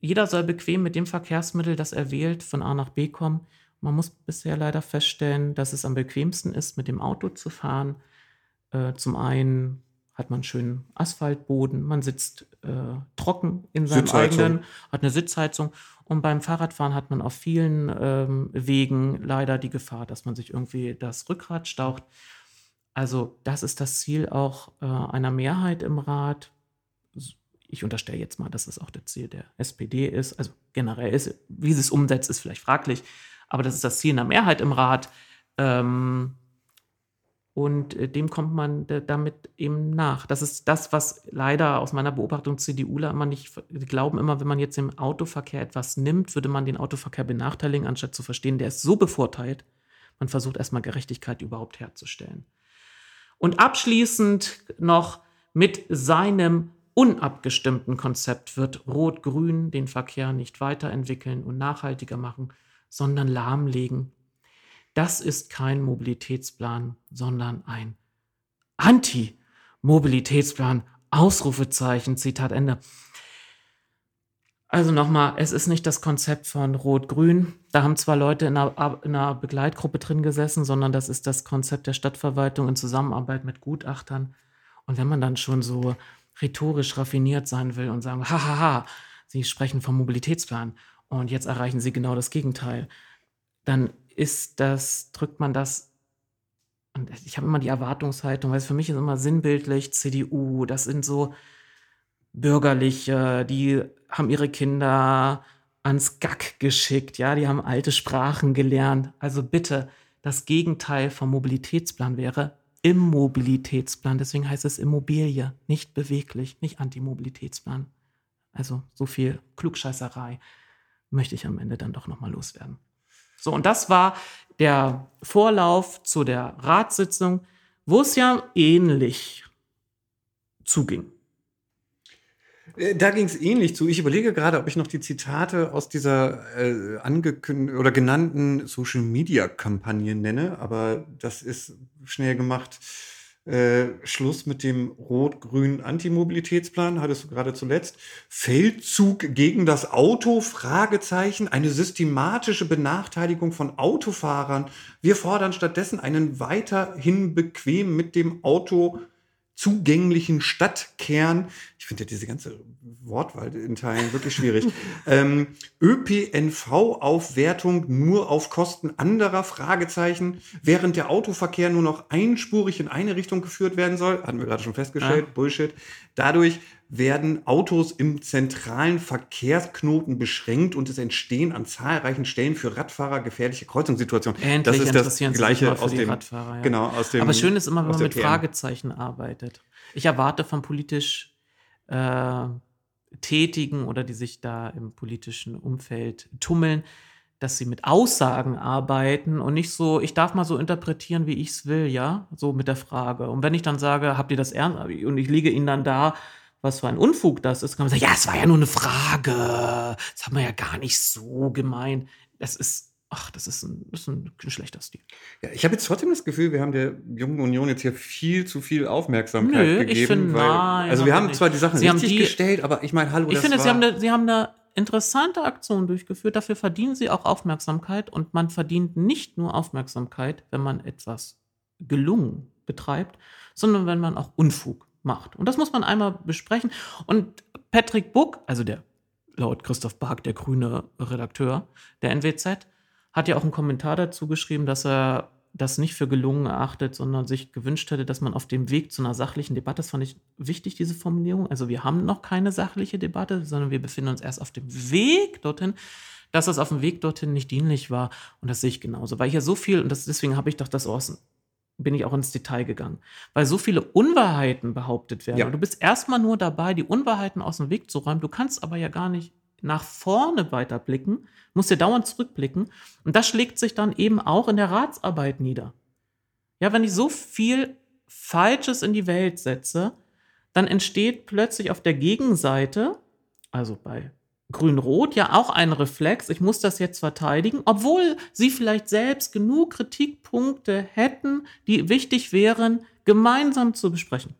jeder soll bequem mit dem Verkehrsmittel, das er wählt, von A nach B kommen. Man muss bisher leider feststellen, dass es am bequemsten ist, mit dem Auto zu fahren. Äh, zum einen hat man schönen Asphaltboden, man sitzt äh, trocken in seinem eigenen, hat eine Sitzheizung. Und beim Fahrradfahren hat man auf vielen ähm, Wegen leider die Gefahr, dass man sich irgendwie das Rückgrat staucht. Also das ist das Ziel auch äh, einer Mehrheit im Rat. Ich unterstelle jetzt mal, dass es auch das Ziel der SPD ist. Also generell ist, wie sie es umsetzt, ist vielleicht fraglich. Aber das ist das Ziel einer Mehrheit im Rat. Ähm, und äh, dem kommt man damit eben nach. Das ist das, was leider aus meiner Beobachtung CDUler immer nicht glauben. Immer, wenn man jetzt im Autoverkehr etwas nimmt, würde man den Autoverkehr benachteiligen, anstatt zu verstehen, der ist so bevorteilt. Man versucht erstmal Gerechtigkeit überhaupt herzustellen. Und abschließend noch mit seinem unabgestimmten Konzept wird Rot-Grün den Verkehr nicht weiterentwickeln und nachhaltiger machen, sondern lahmlegen das ist kein Mobilitätsplan, sondern ein Anti-Mobilitätsplan. Ausrufezeichen, Zitat Ende. Also nochmal, es ist nicht das Konzept von Rot-Grün. Da haben zwar Leute in einer, in einer, Begleitgruppe drin gesessen, sondern das ist das Konzept der Stadtverwaltung in Zusammenarbeit mit Gutachtern. Und wenn man dann schon so rhetorisch raffiniert sein will und sagen, hahaha, Sie sprechen vom Mobilitätsplan und jetzt erreichen Sie genau das Gegenteil, dann ist das, drückt man das, und ich habe immer die Erwartungshaltung, weil es für mich ist immer sinnbildlich, CDU, das sind so Bürgerliche, die haben ihre Kinder ans Gack geschickt, ja, die haben alte Sprachen gelernt. Also bitte, das Gegenteil vom Mobilitätsplan wäre Immobilitätsplan. Deswegen heißt es Immobilie, nicht beweglich, nicht Antimobilitätsplan. Also so viel Klugscheißerei möchte ich am Ende dann doch nochmal loswerden. So, und das war der Vorlauf zu der Ratssitzung, wo es ja ähnlich zuging. Äh, da ging es ähnlich zu. Ich überlege gerade, ob ich noch die Zitate aus dieser äh, angekündigten oder genannten Social Media Kampagne nenne, aber das ist schnell gemacht. Äh, Schluss mit dem rot-grünen Antimobilitätsplan, hattest du gerade zuletzt. Feldzug gegen das Auto, Fragezeichen, eine systematische Benachteiligung von Autofahrern. Wir fordern stattdessen einen weiterhin bequem mit dem Auto zugänglichen Stadtkern. Ich finde ja diese ganze Wortwahl in Teilen wirklich schwierig. [LAUGHS] ähm, ÖPNV-Aufwertung nur auf Kosten anderer Fragezeichen, während der Autoverkehr nur noch einspurig in eine Richtung geführt werden soll, hatten wir gerade schon festgestellt, ah. Bullshit. Dadurch werden Autos im zentralen Verkehrsknoten beschränkt und es entstehen an zahlreichen Stellen für Radfahrer gefährliche Kreuzungssituationen. Endlich das ist das gleiche aus dem, Radfahrer, ja. genau, aus dem. Aber schön ist immer, wenn man mit TM. Fragezeichen arbeitet. Ich erwarte von politisch äh, Tätigen oder die sich da im politischen Umfeld tummeln, dass sie mit Aussagen arbeiten und nicht so, ich darf mal so interpretieren, wie ich es will, ja, so mit der Frage. Und wenn ich dann sage, habt ihr das ernst? Und ich liege ihnen dann da was für ein Unfug das ist, kann man sagen, ja, es war ja nur eine Frage. Das haben wir ja gar nicht so gemeint. Das ist, ach, das ist ein, das ist ein, schlechter Stil. Ja, ich habe jetzt trotzdem das Gefühl, wir haben der Jungen Union jetzt hier viel zu viel Aufmerksamkeit Nö, gegeben. Ich finde, weil, nein, also wir haben zwar die Sachen Sie richtig die, gestellt, aber ich meine, hallo, ich finde, Sie haben, eine, Sie haben eine interessante Aktion durchgeführt. Dafür verdienen Sie auch Aufmerksamkeit und man verdient nicht nur Aufmerksamkeit, wenn man etwas gelungen betreibt, sondern wenn man auch Unfug macht. Und das muss man einmal besprechen. Und Patrick Buck, also der laut Christoph Bark, der grüne Redakteur der NWZ, hat ja auch einen Kommentar dazu geschrieben, dass er das nicht für gelungen erachtet, sondern sich gewünscht hätte, dass man auf dem Weg zu einer sachlichen Debatte, das fand ich wichtig, diese Formulierung, also wir haben noch keine sachliche Debatte, sondern wir befinden uns erst auf dem Weg dorthin, dass das auf dem Weg dorthin nicht dienlich war. Und das sehe ich genauso. Weil hier so viel, und das, deswegen habe ich doch das aus, bin ich auch ins Detail gegangen, weil so viele Unwahrheiten behauptet werden. Ja. Du bist erstmal nur dabei, die Unwahrheiten aus dem Weg zu räumen. Du kannst aber ja gar nicht nach vorne weiter blicken, musst dir dauernd zurückblicken. Und das schlägt sich dann eben auch in der Ratsarbeit nieder. Ja, wenn ich so viel Falsches in die Welt setze, dann entsteht plötzlich auf der Gegenseite, also bei Grün-Rot, ja auch ein Reflex, ich muss das jetzt verteidigen, obwohl sie vielleicht selbst genug Kritikpunkte hätten, die wichtig wären, gemeinsam zu besprechen.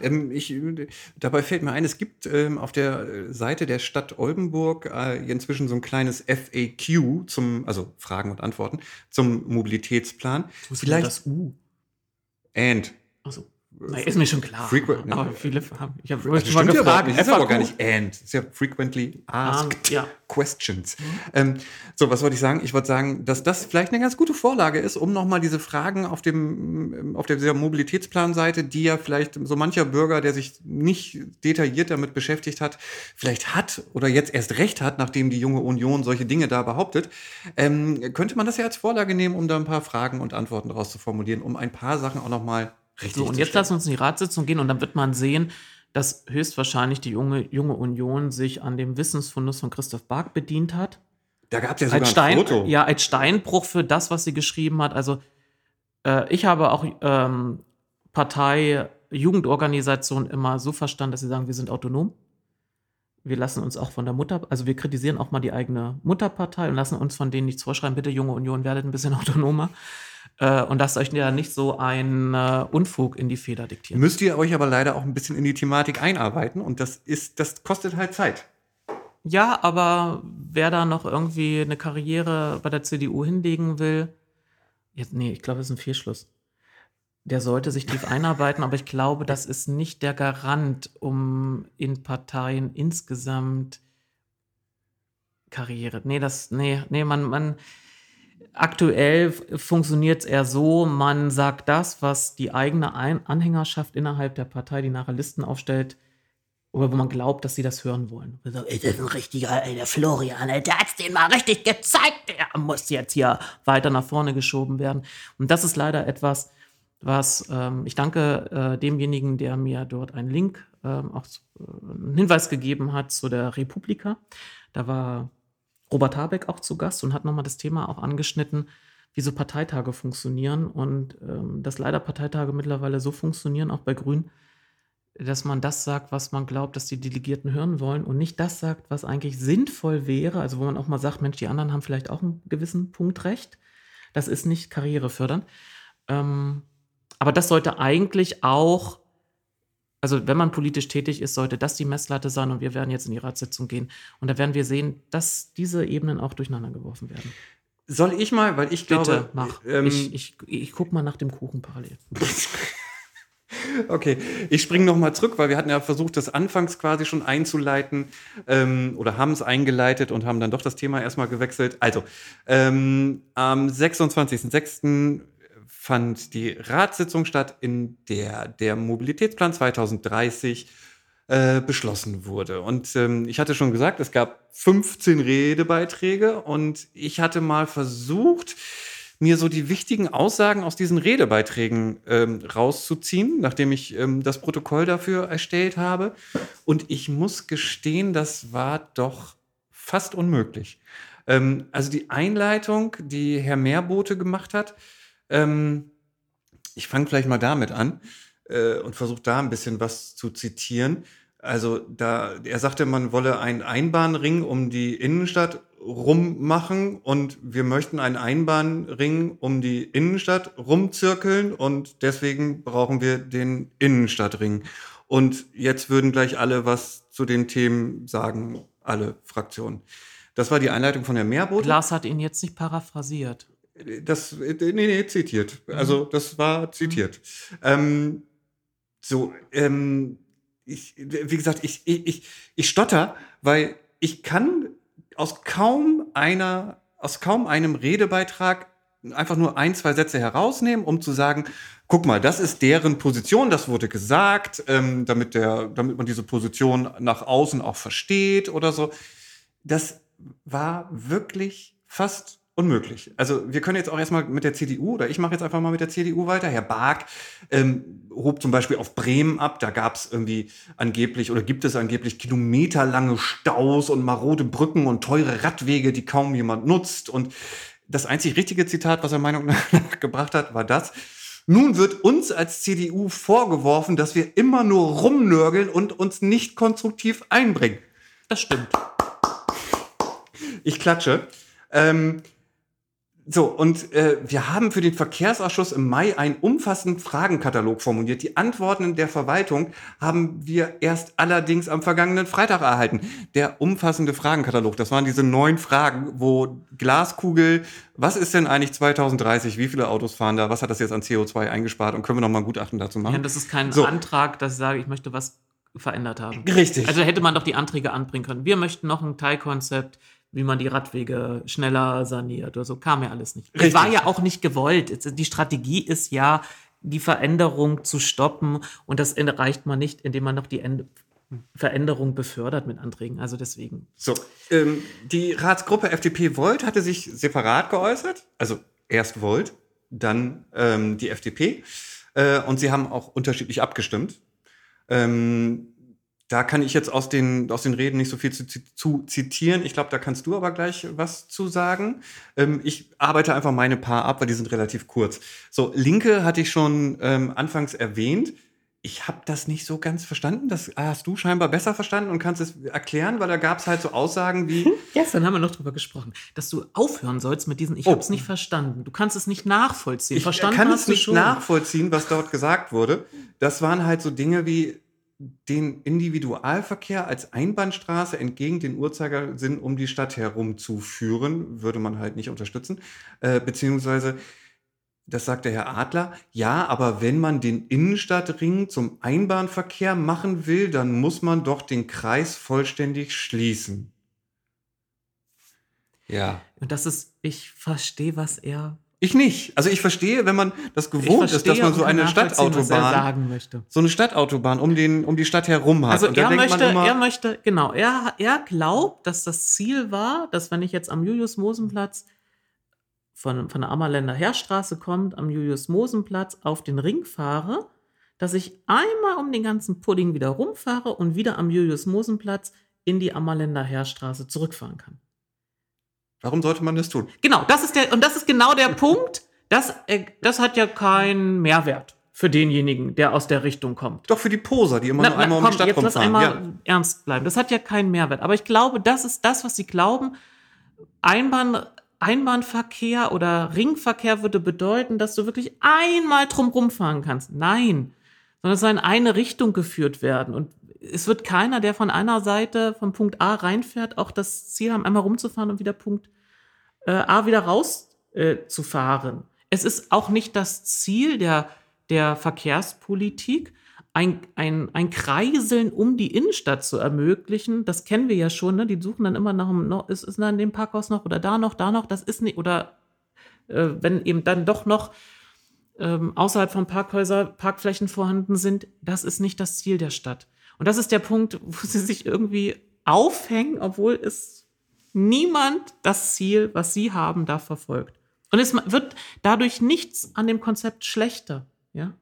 Ähm, ich, dabei fällt mir ein, es gibt ähm, auf der Seite der Stadt Oldenburg äh, inzwischen so ein kleines FAQ zum, also Fragen und Antworten zum Mobilitätsplan. Vielleicht das U. and. Also, na, ist mir schon klar. Frequent- aber viele haben. Ich habe Also ja überhaupt nicht, ist aber gar nicht and. Ist ja frequently asked Ah, ja. questions. Ähm, so, was wollte ich sagen? Ich wollte sagen, dass das vielleicht eine ganz gute Vorlage ist, um nochmal diese Fragen auf dem, auf der dieser Mobilitätsplanseite, die ja vielleicht so mancher Bürger, der sich nicht detailliert damit beschäftigt hat, vielleicht hat oder jetzt erst recht hat, nachdem die junge Union solche Dinge da behauptet, ähm, könnte man das ja als Vorlage nehmen, um da ein paar Fragen und Antworten daraus zu formulieren, um ein paar Sachen auch nochmal richtig So, und jetzt lassen wir uns in die Ratssitzung gehen und dann wird man sehen, dass höchstwahrscheinlich die junge, junge Union sich an dem Wissensfundus von Christoph Bark bedient hat. Da gab es ja sogar Als, ein Stein, Foto. ja, als Steinbruch für das, was sie geschrieben hat. Also, äh, ich habe auch ähm, Partei, Jugendorganisation immer so verstanden, dass sie sagen, wir sind autonom. Wir lassen uns auch von der Mutter, also wir kritisieren auch mal die eigene Mutterpartei und lassen uns von denen nichts vorschreiben. Bitte, junge Union, werdet ein bisschen [LAUGHS] autonomer. Äh, und lasst euch ja nicht so ein äh, Unfug in die Feder diktieren. Müsst ihr euch aber leider auch ein bisschen in die Thematik einarbeiten und das ist, das kostet halt Zeit. Ja, aber wer da noch irgendwie eine Karriere bei der CDU hinlegen will, jetzt, nee, ich glaube, das ist ein Fehlschluss. Der sollte sich tief [LAUGHS] einarbeiten, aber ich glaube, das ist nicht der Garant, um in Parteien insgesamt Karriere. Nee, das, nee, nee, man, man, aktuell funktioniert es eher so, man sagt das, was die eigene Ein Anhängerschaft innerhalb der Partei, die nachher Listen aufstellt, oder wo man glaubt, dass sie das hören wollen. Sagt, "Ey, Das ist ein richtiger, ey, der Florian, ey, der hat's den mal richtig gezeigt, der muss jetzt hier weiter nach vorne geschoben werden. Und das ist leider etwas, was ähm, ich danke äh, demjenigen, der mir dort einen Link, ähm, auch äh, einen Hinweis gegeben hat zu der Republika. Da war Robert Habeck auch zu Gast und hat nochmal das Thema auch angeschnitten, wie so Parteitage funktionieren und ähm, dass leider Parteitage mittlerweile so funktionieren, auch bei Grünen, dass man das sagt, was man glaubt, dass die Delegierten hören wollen und nicht das sagt, was eigentlich sinnvoll wäre. Also wo man auch mal sagt, Mensch, die anderen haben vielleicht auch einen gewissen Punkt recht. Das ist nicht karrierefördernd. Ähm, aber das sollte eigentlich auch, also wenn man politisch tätig ist, sollte das die Messlatte sein und wir werden jetzt in die Ratssitzung gehen. Und da werden wir sehen, dass diese Ebenen auch durcheinander geworfen werden. Soll ich mal, weil ich Bitte, glaube, mach. ähm, ich ich, ich gucke mal nach dem Kuchen parallel. [LAUGHS] Okay, ich springe nochmal zurück, weil wir hatten ja versucht, das anfangs quasi schon einzuleiten ähm, oder haben es eingeleitet und haben dann doch das Thema erstmal gewechselt. Also, ähm, am 26.06. fand die Ratssitzung statt, in der der Mobilitätsplan 2030 äh, beschlossen wurde. Und ähm, ich hatte schon gesagt, es gab 15 Redebeiträge und ich hatte mal versucht, mir so die wichtigen Aussagen aus diesen Redebeiträgen ähm, rauszuziehen, nachdem ich ähm, das Protokoll dafür erstellt habe. Und ich muss gestehen, das war doch fast unmöglich. Ähm, also die Einleitung, die Herr Meerbote gemacht hat, ähm, ich fange vielleicht mal damit an äh, und versuche da ein bisschen was zu zitieren. Also da, er sagte, man wolle einen Einbahnring um die Innenstadt rummachen und wir möchten einen Einbahnring um die Innenstadt rumzirkeln und deswegen brauchen wir den Innenstadtring. Und jetzt würden gleich alle was zu den Themen sagen, alle Fraktionen. Das war die Einleitung von Herrn Meerbote. Lars hat ihn jetzt nicht paraphrasiert. Das, äh, nee, nee, zitiert. Also, das war zitiert. Ähm, so, ähm, ich, wie gesagt, ich, ich, ich, ich stotter, weil ich kann aus kaum einer, aus kaum einem Redebeitrag einfach nur ein, zwei Sätze herausnehmen, um zu sagen, guck mal, das ist deren Position, das wurde gesagt, ähm, damit, der, damit man diese Position nach außen auch versteht oder so. Das war wirklich fast unmöglich. Also wir können jetzt auch erstmal mit der CDU, oder ich mache jetzt einfach mal mit der CDU weiter. Herr Bark ähm, hob zum Beispiel auf Bremen ab. Da gab es irgendwie angeblich oder gibt es angeblich kilometerlange Staus und marode Brücken und teure Radwege, die kaum jemand nutzt. Und das einzig richtige Zitat, was er Meinung [LAUGHS] nach gebracht hat, war das. Nun wird uns als CDU vorgeworfen, dass wir immer nur rumnörgeln und uns nicht konstruktiv einbringen. Das stimmt. Ich klatsche. Ähm, so, und äh, wir haben für den Verkehrsausschuss im Mai einen umfassenden Fragenkatalog formuliert. Die Antworten der Verwaltung haben wir erst allerdings am vergangenen Freitag erhalten. Der umfassende Fragenkatalog, das waren diese neun Fragen, wo Glaskugel, was ist denn eigentlich 2030, wie viele Autos fahren da, was hat das jetzt an CO2 eingespart und können wir nochmal ein Gutachten dazu machen? Ja, das ist kein so. Antrag, dass ich sage, ich möchte was verändert haben. Richtig. Also hätte man doch die Anträge anbringen können. Wir möchten noch ein Teilkonzept wie man die Radwege schneller saniert oder so, kam ja alles nicht. Es war ja auch nicht gewollt. Die Strategie ist ja, die Veränderung zu stoppen und das erreicht man nicht, indem man noch die Ende Veränderung befördert mit Anträgen. Also deswegen. So, ähm, die Ratsgruppe FDP Volt hatte sich separat geäußert. Also erst Volt, dann ähm, die FDP. Äh, und sie haben auch unterschiedlich abgestimmt. Ähm, da kann ich jetzt aus den, aus den Reden nicht so viel zu, zu zitieren. Ich glaube, da kannst du aber gleich was zu sagen. Ähm, ich arbeite einfach meine paar ab, weil die sind relativ kurz. So, Linke hatte ich schon ähm, anfangs erwähnt. Ich habe das nicht so ganz verstanden. Das hast du scheinbar besser verstanden und kannst es erklären, weil da gab es halt so Aussagen wie. Gestern haben wir noch drüber gesprochen, dass du aufhören sollst mit diesen. Ich oh. habe es nicht verstanden. Du kannst es nicht nachvollziehen. Ich verstanden kann es nicht schon. nachvollziehen, was dort gesagt wurde. Das waren halt so Dinge wie den Individualverkehr als Einbahnstraße entgegen den Uhrzeigersinn um die Stadt herumzuführen, würde man halt nicht unterstützen. Äh, beziehungsweise, das sagt der Herr Adler, ja, aber wenn man den Innenstadtring zum Einbahnverkehr machen will, dann muss man doch den Kreis vollständig schließen. Ja. Und das ist, ich verstehe, was er ich nicht. Also ich verstehe, wenn man das gewohnt ist, dass man so eine Stadtautobahn, so eine Stadtautobahn um den um die Stadt herum hat. Also er möchte, er möchte, genau, er, er glaubt, dass das Ziel war, dass wenn ich jetzt am Julius-Mosen-Platz von, von der Ammerländer Heerstraße kommt, am Julius-Mosen-Platz auf den Ring fahre, dass ich einmal um den ganzen Pudding wieder rumfahre und wieder am Julius-Mosen-Platz in die Ammerländer Heerstraße zurückfahren kann. Warum sollte man das tun? Genau, das ist der, und das ist genau der Punkt. Das, äh, das hat ja keinen Mehrwert für denjenigen, der aus der Richtung kommt. Doch für die Poser, die immer na, nur einmal na, komm, um die Stadt jetzt rumfahren. Lass einmal ja. ernst bleiben. Das hat ja keinen Mehrwert. Aber ich glaube, das ist das, was sie glauben. Einbahn, Einbahnverkehr oder Ringverkehr würde bedeuten, dass du wirklich einmal drumrum fahren kannst. Nein, sondern es soll in eine Richtung geführt werden. Und es wird keiner, der von einer Seite von Punkt A reinfährt, auch das Ziel haben, einmal rumzufahren und wieder Punkt äh, A wieder rauszufahren. Äh, es ist auch nicht das Ziel der, der Verkehrspolitik, ein, ein, ein Kreiseln um die Innenstadt zu ermöglichen. Das kennen wir ja schon, ne? Die suchen dann immer nach einem, ist, ist da in dem Parkhaus noch oder da noch, da noch, das ist nicht, oder äh, wenn eben dann doch noch ähm, außerhalb von Parkhäuser Parkflächen vorhanden sind, das ist nicht das Ziel der Stadt. Und das ist der Punkt, wo sie sich irgendwie aufhängen, obwohl es niemand das Ziel, was sie haben, da verfolgt. Und es wird dadurch nichts an dem Konzept schlechter, ja?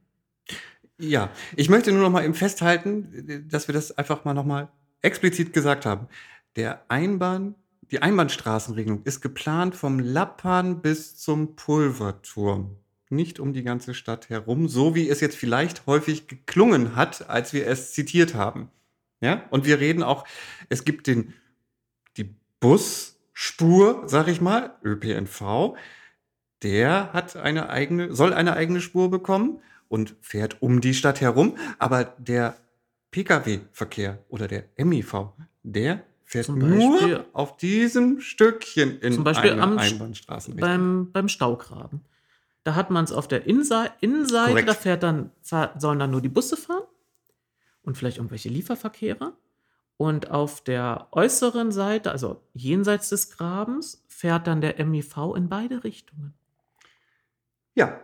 Ja, ich möchte nur noch mal eben festhalten, dass wir das einfach mal noch mal explizit gesagt haben. Der Einbahn, die Einbahnstraßenregelung ist geplant vom Lappan bis zum Pulverturm nicht um die ganze Stadt herum, so wie es jetzt vielleicht häufig geklungen hat, als wir es zitiert haben. Ja, und wir reden auch, es gibt den, die Busspur, sag ich mal, ÖPNV, der hat eine eigene, soll eine eigene Spur bekommen und fährt um die Stadt herum, aber der Pkw-Verkehr oder der MIV, der fährt nur auf diesem Stückchen in zum Beispiel einer am, Einbahnstraßenrichtung. Beim, beim Staugraben. Da hat man es auf der Innenseite, Innenseite da fährt dann, sollen dann nur die Busse fahren und vielleicht irgendwelche Lieferverkehre. Und auf der äußeren Seite, also jenseits des Grabens, fährt dann der MIV in beide Richtungen. Ja.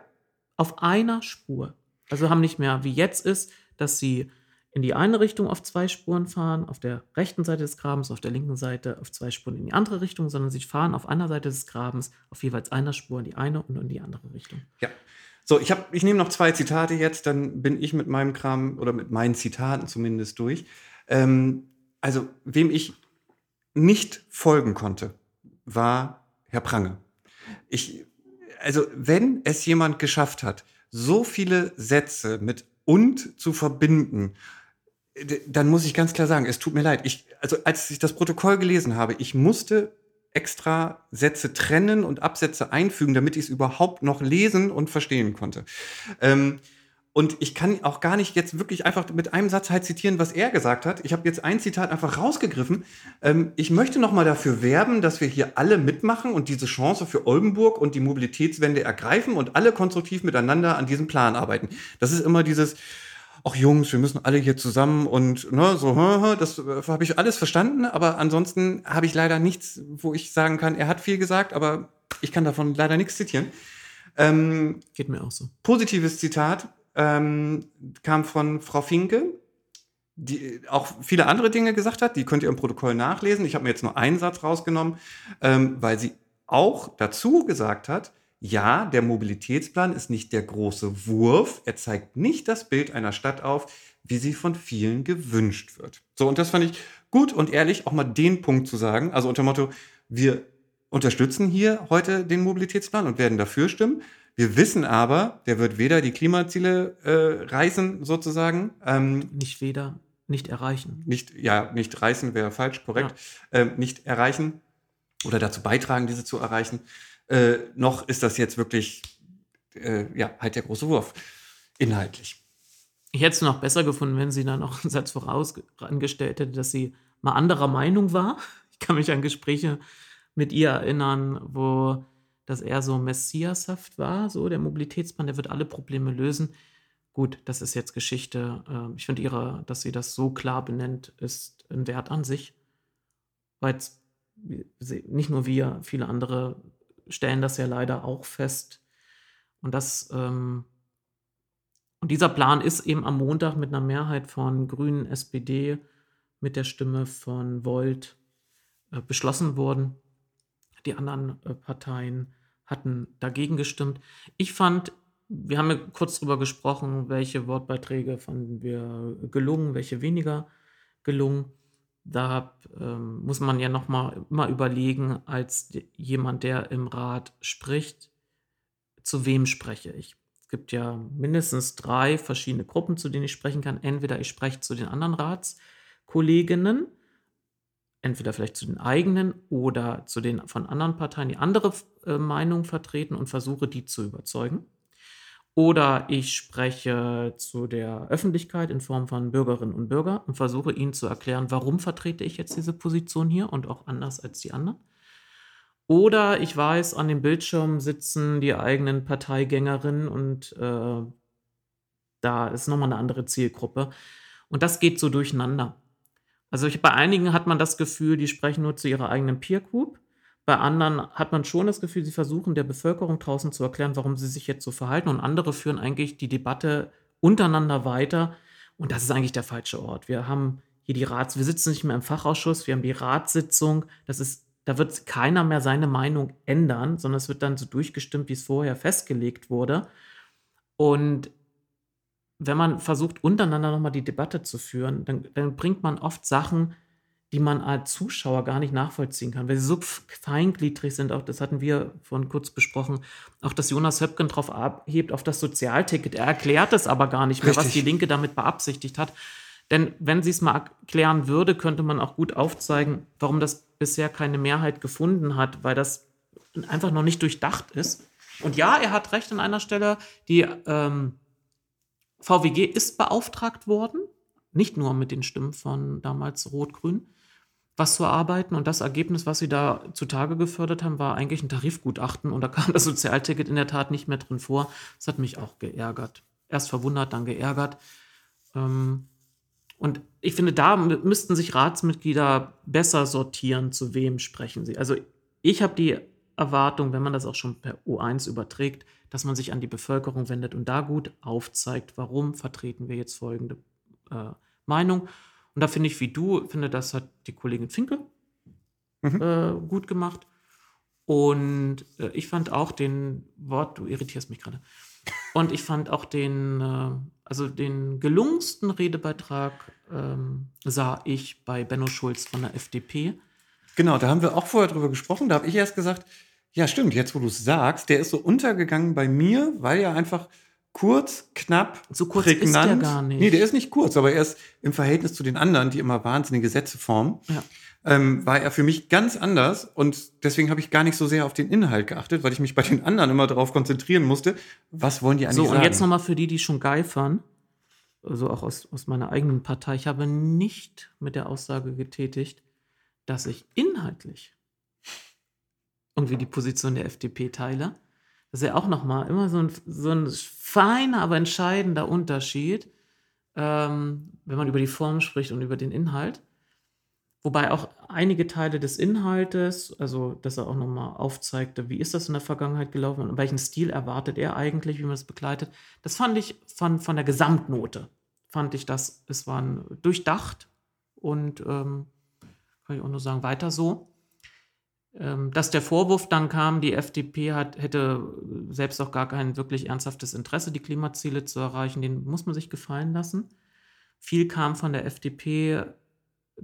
Auf einer Spur. Also haben nicht mehr, wie jetzt ist, dass sie in die eine Richtung auf zwei Spuren fahren, auf der rechten Seite des Grabens, auf der linken Seite auf zwei Spuren in die andere Richtung, sondern sie fahren auf einer Seite des Grabens auf jeweils einer Spur in die eine und in die andere Richtung. Ja. So, ich, ich nehme noch zwei Zitate jetzt, dann bin ich mit meinem Kram oder mit meinen Zitaten zumindest durch. Ähm, also, wem ich nicht folgen konnte, war Herr Prange. Ich, also, wenn es jemand geschafft hat, so viele Sätze mit und zu verbinden dann muss ich ganz klar sagen, es tut mir leid. Ich, also als ich das Protokoll gelesen habe, ich musste extra Sätze trennen und Absätze einfügen, damit ich es überhaupt noch lesen und verstehen konnte. Ähm, und ich kann auch gar nicht jetzt wirklich einfach mit einem Satz halt zitieren, was er gesagt hat. Ich habe jetzt ein Zitat einfach rausgegriffen. Ähm, ich möchte noch mal dafür werben, dass wir hier alle mitmachen und diese Chance für Oldenburg und die Mobilitätswende ergreifen und alle konstruktiv miteinander an diesem Plan arbeiten. Das ist immer dieses, ach Jungs, wir müssen alle hier zusammen und ne, so, das äh, habe ich alles verstanden, aber ansonsten habe ich leider nichts, wo ich sagen kann, er hat viel gesagt, aber ich kann davon leider nichts zitieren. Ähm, Geht mir auch so. Positives Zitat ähm, kam von Frau Finke, die auch viele andere Dinge gesagt hat, die könnt ihr im Protokoll nachlesen. Ich habe mir jetzt nur einen Satz rausgenommen, ähm, weil sie auch dazu gesagt hat, ja, der Mobilitätsplan ist nicht der große Wurf. Er zeigt nicht das Bild einer Stadt auf, wie sie von vielen gewünscht wird. So, und das fand ich gut und ehrlich, auch mal den Punkt zu sagen. Also unter Motto, wir unterstützen hier heute den Mobilitätsplan und werden dafür stimmen. Wir wissen aber, der wird weder die Klimaziele äh, reißen, sozusagen. Ähm, nicht weder, nicht erreichen. Nicht, ja, nicht reißen wäre falsch, korrekt. Ja. Ähm, nicht erreichen oder dazu beitragen, diese zu erreichen äh, noch ist das jetzt wirklich, äh, ja, halt der große Wurf, inhaltlich. Ich hätte es noch besser gefunden, wenn sie dann noch einen Satz vorausgestellt hätte, dass sie mal anderer Meinung war. Ich kann mich an Gespräche mit ihr erinnern, wo das eher so messiashaft war, so der Mobilitätsplan, der wird alle Probleme lösen. Gut, das ist jetzt Geschichte. Ähm, ich finde ihre, dass sie das so klar benennt, ist ein Wert an sich. Weil nicht nur wir, viele andere stellen das ja leider auch fest. Und das ähm, und dieser Plan ist eben am Montag mit einer Mehrheit von Grünen, SPD, mit der Stimme von Volt äh, beschlossen worden. Die anderen äh, Parteien hatten dagegen gestimmt. Ich fand, wir haben ja kurz darüber gesprochen, welche Wortbeiträge fanden wir gelungen, welche weniger gelungen da ähm, muss man ja noch mal immer überlegen, als jemand, der im Rat spricht, zu wem spreche ich. Es gibt ja mindestens drei verschiedene Gruppen, zu denen ich sprechen kann. Entweder ich spreche zu den anderen Ratskolleginnen, entweder vielleicht zu den eigenen oder zu den von anderen Parteien, die andere äh, Meinungen vertreten und versuche, die zu überzeugen. Oder ich spreche zu der Öffentlichkeit in Form von Bürgerinnen und Bürgern und versuche ihnen zu erklären, warum vertrete ich jetzt diese Position hier und auch anders als die anderen. Oder ich weiß, an dem Bildschirm sitzen die eigenen Parteigängerinnen und äh, da ist nochmal eine andere Zielgruppe. Und das geht so durcheinander. Also ich, bei einigen hat man das Gefühl, die sprechen nur zu ihrer eigenen Peer Group. Bei anderen hat man schon das Gefühl, sie versuchen der Bevölkerung draußen zu erklären, warum sie sich jetzt so verhalten. Und andere führen eigentlich die Debatte untereinander weiter. Und das ist eigentlich der falsche Ort. Wir haben hier die Rats, wir sitzen nicht mehr im Fachausschuss, wir haben die Ratssitzung. Das ist, da wird keiner mehr seine Meinung ändern, sondern es wird dann so durchgestimmt, wie es vorher festgelegt wurde. Und wenn man versucht, untereinander nochmal die Debatte zu führen, dann, dann bringt man oft Sachen, die man als Zuschauer gar nicht nachvollziehen kann, weil sie so feingliedrig sind. Auch das hatten wir vorhin kurz besprochen. Auch dass Jonas Höpken darauf abhebt, auf das Sozialticket. Er erklärt es aber gar nicht mehr, Richtig. was die Linke damit beabsichtigt hat. Denn wenn sie es mal erklären würde, könnte man auch gut aufzeigen, warum das bisher keine Mehrheit gefunden hat, weil das einfach noch nicht durchdacht ist. Und ja, er hat recht an einer Stelle. Die ähm, VWG ist beauftragt worden, nicht nur mit den Stimmen von damals Rot-Grün was zu erarbeiten. Und das Ergebnis, was sie da zutage gefördert haben, war eigentlich ein Tarifgutachten. Und da kam das Sozialticket in der Tat nicht mehr drin vor. Das hat mich auch geärgert. Erst verwundert, dann geärgert. Ähm, und ich finde, da müssten sich Ratsmitglieder besser sortieren, zu wem sprechen sie. Also ich habe die Erwartung, wenn man das auch schon per U1 überträgt, dass man sich an die Bevölkerung wendet und da gut aufzeigt, warum vertreten wir jetzt folgende äh, Meinung. Und da finde ich, wie du, finde, das hat die Kollegin Finke Mhm. äh, gut gemacht. Und äh, ich fand auch den Wort, du irritierst mich gerade. Und ich fand auch den, äh, also den gelungensten Redebeitrag ähm, sah ich bei Benno Schulz von der FDP. Genau, da haben wir auch vorher drüber gesprochen. Da habe ich erst gesagt, ja stimmt, jetzt wo du es sagst, der ist so untergegangen bei mir, weil er einfach kurz, knapp, So kurz ist der gar nicht. Nee, der ist nicht kurz, aber er ist im Verhältnis zu den anderen, die immer wahnsinnige Sätze formen, Ja. ähm, war er für mich ganz anders und deswegen habe ich gar nicht so sehr auf den Inhalt geachtet, weil ich mich bei den anderen immer darauf konzentrieren musste, was wollen die eigentlich So, sagen. und jetzt nochmal für die, die schon geifern, also auch aus, aus meiner eigenen Partei, ich habe nicht mit der Aussage getätigt, dass ich inhaltlich irgendwie die Position der FDP teile. Das ist ja auch nochmal immer so ein, so ein feiner, aber entscheidender Unterschied, ähm, wenn man über die Form spricht und über den Inhalt. Wobei auch einige Teile des Inhaltes, also dass er auch nochmal aufzeigte, wie ist das in der Vergangenheit gelaufen und welchen Stil erwartet er eigentlich, wie man das begleitet, das fand ich von, von der Gesamtnote, fand ich das, es waren durchdacht und ähm, kann ich auch nur sagen, weiter so. Ähm, dass der Vorwurf dann kam, die FDP hat, hätte selbst auch gar kein wirklich ernsthaftes Interesse, die Klimaziele zu erreichen, den muss man sich gefallen lassen. Viel kam von der FDP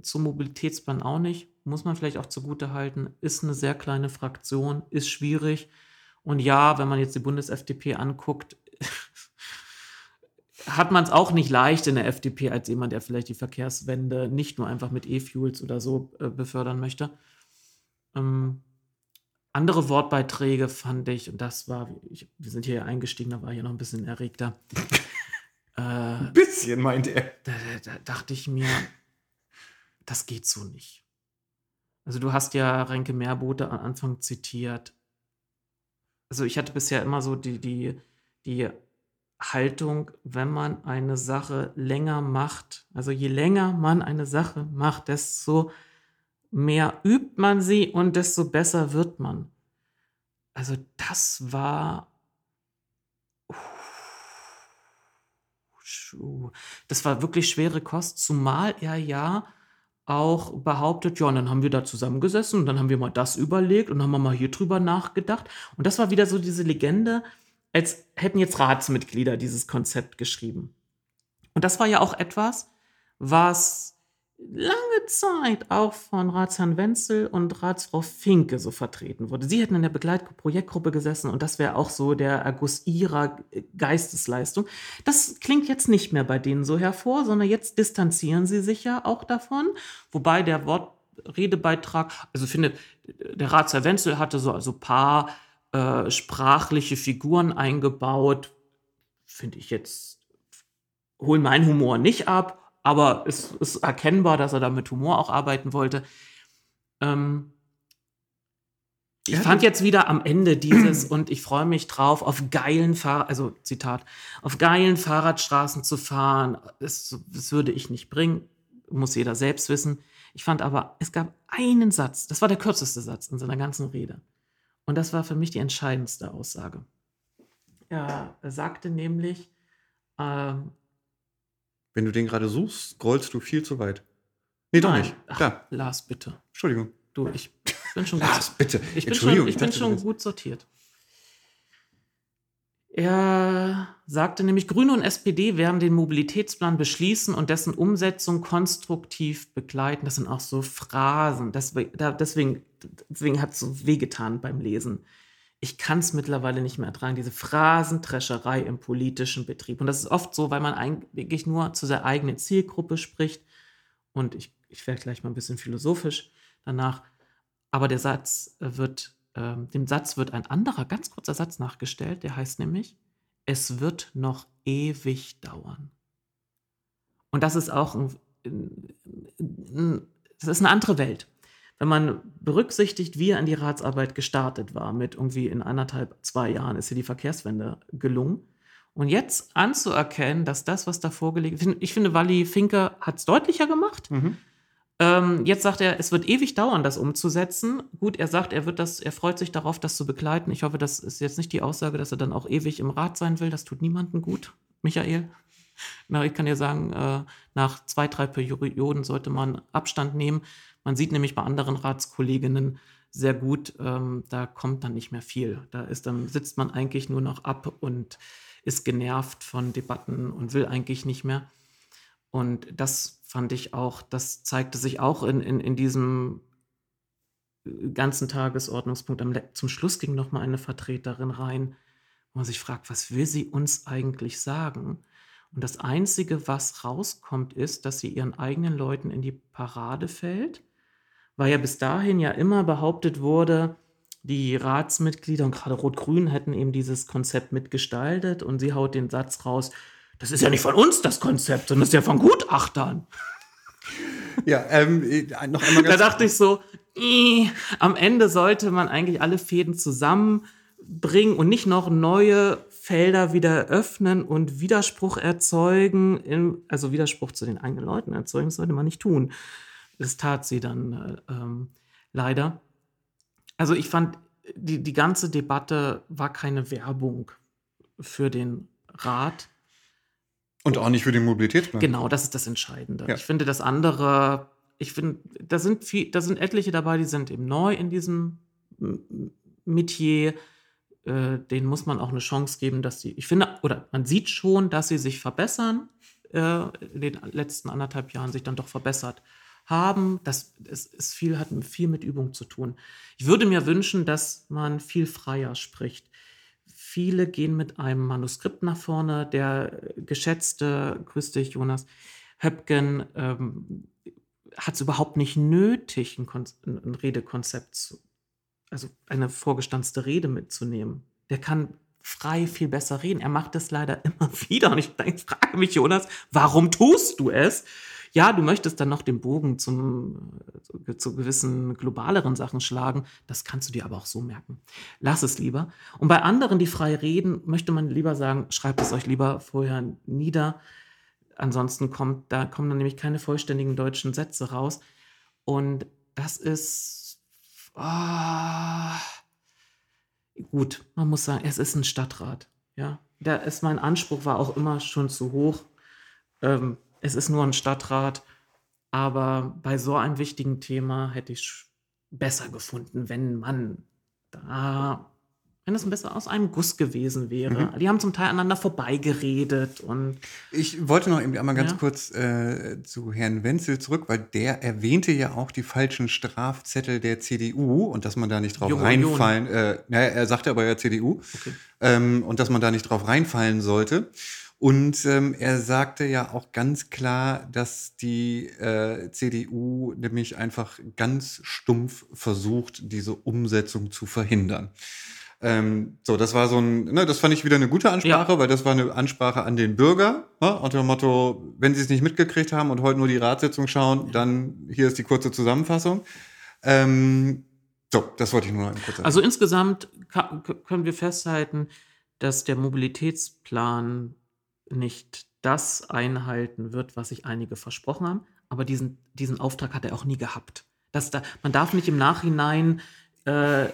zum Mobilitätsplan auch nicht. Muss man vielleicht auch zugute halten. Ist eine sehr kleine Fraktion, ist schwierig. Und ja, wenn man jetzt die Bundes-FDP anguckt, [LAUGHS] hat man es auch nicht leicht in der FDP als jemand, der vielleicht die Verkehrswende nicht nur einfach mit E-Fuels oder so äh, befördern möchte. Ähm, andere Wortbeiträge fand ich, und das war, ich, wir sind hier eingestiegen, da war ich noch ein bisschen erregter. [LAUGHS] äh, Ein bisschen, meint er. da, da, da dachte ich mir, das geht so nicht. Also du hast ja Renke Meerbote am Anfang zitiert. Also ich hatte bisher immer so die, die, die Haltung, wenn man eine Sache länger macht, also je länger man eine Sache macht, desto mehr übt man sie und desto besser wird man. Also das war Schuh. Das war wirklich schwere Kost, zumal er ja auch behauptet, ja, und dann haben wir da zusammengesessen und dann haben wir mal das überlegt und haben wir mal hier drüber nachgedacht. Und das war wieder so diese Legende, als hätten jetzt Ratsmitglieder dieses Konzept geschrieben. Und das war ja auch etwas, was lange Zeit auch von Ratsherrn Wenzel und Ratsfrau Finke so vertreten wurde. Sie hätten in der Begleitprojektgruppe gesessen und das wäre auch so der Erguss ihrer Geistesleistung. Das klingt jetzt nicht mehr bei denen so hervor, sondern jetzt distanzieren sie sich ja auch davon. Wobei der Wortredebeitrag, also ich finde, der Ratsherr Wenzel hatte so also paar äh, sprachliche Figuren eingebaut. Finde ich jetzt, holen meinen Humor nicht ab, aber es ist erkennbar, dass er da mit Humor auch arbeiten wollte. Ähm, ich Ja, fand jetzt wieder am Ende dieses [CLEARS THROAT] und ich freue mich drauf, auf geilen Fahr also Zitat, auf geilen Fahrradstraßen zu fahren. Das, das würde ich nicht bringen, muss jeder selbst wissen. Ich fand aber, es gab einen Satz, das war der kürzeste Satz in seiner ganzen Rede. Und das war für mich die entscheidendste Aussage. Er sagte nämlich, ähm, Wenn du den gerade suchst, scrollst du viel zu weit. Nee, doch Nein. nicht. Ach, Da, Lars, bitte. Entschuldigung. Du, ich bin schon [LAUGHS] gut, Lars, bitte. ich bin Entschuldigung. schon, ich bin schon gut sortiert. Er sagte nämlich, Grüne und SPD werden den Mobilitätsplan beschließen und dessen Umsetzung konstruktiv begleiten. Das sind auch so Phrasen. Da- deswegen, deswegen hat es so wehgetan beim Lesen. Ich kann es mittlerweile nicht mehr ertragen, diese Phrasentrescherei im politischen Betrieb. Und das ist oft so, weil man eigentlich nur zu der eigenen Zielgruppe spricht. Und ich, ich werde gleich mal ein bisschen philosophisch danach. Aber der Satz äh, wird, ähm, dem Satz wird ein anderer, ganz kurzer Satz nachgestellt, der heißt nämlich, es wird noch ewig dauern. Und das ist auch ein, ein, das ist eine andere Welt. Wenn man berücksichtigt, wie er in die Ratsarbeit gestartet war, mit irgendwie in anderthalb, zwei Jahren ist hier die Verkehrswende gelungen. Und jetzt anzuerkennen, dass das, was da vorgelegt wird, ich finde, Walli Finke hat es deutlicher gemacht. Mhm. Ähm, jetzt sagt er, es wird ewig dauern, das umzusetzen. Gut, er sagt, er wird das, er freut sich darauf, das zu begleiten. Ich hoffe, das ist jetzt nicht die Aussage, dass er dann auch ewig im Rat sein will. Das tut niemandem gut, Michael. Na, ich kann dir sagen, äh, nach zwei, drei Perioden sollte man Abstand nehmen. Man sieht nämlich bei anderen Ratskolleginnen sehr gut, ähm, da kommt dann nicht mehr viel. Da ist dann sitzt man eigentlich nur noch ab und ist genervt von Debatten und will eigentlich nicht mehr. Und das fand ich auch, das zeigte sich auch in, in, in diesem äh, ganzen Tagesordnungspunkt. Zum Schluss ging noch mal eine Vertreterin rein, wo man sich fragt, was will sie uns eigentlich sagen? Und das Einzige, was rauskommt, ist, dass sie ihren eigenen Leuten in die Parade fällt, weil ja bis dahin ja immer behauptet wurde, die Ratsmitglieder und gerade Rot-Grün hätten eben dieses Konzept mitgestaltet und sie haut den Satz raus, das ist ja nicht von uns das Konzept, sondern das ist ja von Gutachtern. Ja, ähm, noch einmal Da dachte ich so, äh, am Ende sollte man eigentlich alle Fäden zusammenbringen und nicht noch neue Felder wieder öffnen und Widerspruch erzeugen, also Widerspruch zu den eigenen Leuten erzeugen, das sollte man nicht tun. Das tat sie dann äh, ähm, leider. Also ich fand, die, die ganze Debatte war keine Werbung für den Rat, und auch nicht für den Mobilitätsplan. Genau, das ist das Entscheidende. Ja. Ich finde, das andere, ich finde, da sind viel, da sind etliche dabei, die sind eben neu in diesem Metier. Äh, denen muss man auch eine Chance geben, dass sie, ich finde, oder man sieht schon, dass sie sich verbessern, äh, in den letzten anderthalb Jahren sich dann doch verbessert haben. Das ist viel, hat viel mit Übung zu tun. Ich würde mir wünschen, dass man viel freier spricht. Viele gehen mit einem Manuskript nach vorne. Der geschätzte, grüß dich, Jonas, Höpken, ähm, hat es überhaupt nicht nötig, ein, Kon ein Redekonzept, zu, also eine vorgestanzte Rede mitzunehmen. Der kann frei viel besser reden. Er macht es leider [LAUGHS] immer wieder. Und ich frage mich, Jonas, warum tust du es? Ja, du möchtest dann noch den Bogen zum, zu, zu gewissen globaleren Sachen schlagen. Das kannst du dir aber auch so merken. Lass es lieber. Und bei anderen, die frei reden, möchte man lieber sagen, schreibt es euch lieber vorher nieder. Ansonsten kommt, da kommen dann nämlich keine vollständigen deutschen Sätze raus. Und das ist, oh, gut, man muss sagen, es ist ein Stadtrat. Ja, da ist mein Anspruch war auch immer schon zu hoch. Ähm, es ist nur ein Stadtrat, aber bei so einem wichtigen Thema hätte ich besser gefunden, wenn man da, wenn es ein bisschen aus einem Guss gewesen wäre. Mhm. Die haben zum Teil aneinander vorbeigeredet und. Ich wollte noch eben einmal ganz ja. kurz äh, zu Herrn Wenzel zurück, weil der erwähnte ja auch die falschen Strafzettel der CDU und dass man da nicht drauf jo, reinfallen. Äh, ja, er sagte aber ja CDU okay. ähm, und dass man da nicht drauf reinfallen sollte. Und ähm, er sagte ja auch ganz klar, dass die äh, CDU nämlich einfach ganz stumpf versucht, diese Umsetzung zu verhindern. Ähm, so, das war so ein, ne, das fand ich wieder eine gute Ansprache, ja. weil das war eine Ansprache an den Bürger, ne, unter dem Motto, wenn sie es nicht mitgekriegt haben und heute nur die Ratssitzung schauen, dann hier ist die kurze Zusammenfassung. Ähm, so, das wollte ich nur noch kurz sagen. Also insgesamt können wir festhalten, dass der Mobilitätsplan nicht das einhalten wird, was sich einige versprochen haben. Aber diesen, diesen Auftrag hat er auch nie gehabt. Das da, man darf nicht im Nachhinein äh,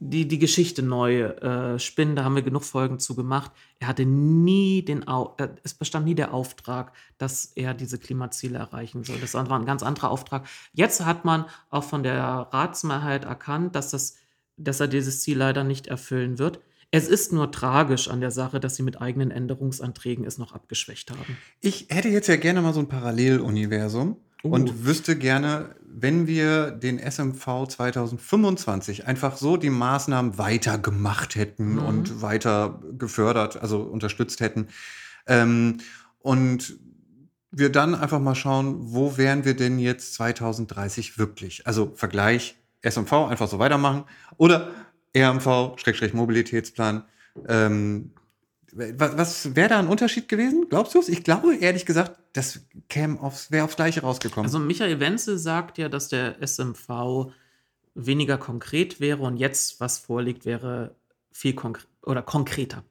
die, die Geschichte neu äh, spinnen. Da haben wir genug Folgen zu gemacht. Er hatte nie den, Au es bestand nie der Auftrag, dass er diese Klimaziele erreichen soll. Das war ein ganz anderer Auftrag. Jetzt hat man auch von der Ratsmehrheit erkannt, dass, das, dass er dieses Ziel leider nicht erfüllen wird. Es ist nur tragisch an der Sache, dass sie mit eigenen Änderungsanträgen es noch abgeschwächt haben. Ich hätte jetzt ja gerne mal so ein Paralleluniversum uh. und wüsste gerne, wenn wir den SMV 2025 einfach so die Maßnahmen weiter gemacht hätten mhm. und weiter gefördert, also unterstützt hätten. Ähm, und wir dann einfach mal schauen, wo wären wir denn jetzt 2030 wirklich? Also Vergleich SMV einfach so weitermachen oder RMV-Mobilitätsplan. Ähm, was, was wäre da ein Unterschied gewesen? Glaubst du es? Ich glaube ehrlich gesagt, das aufs, wäre aufs Gleiche rausgekommen. Also Michael Wenzel sagt ja, dass der SMV weniger konkret wäre und jetzt, was vorliegt, wäre viel konkret oder konkreter.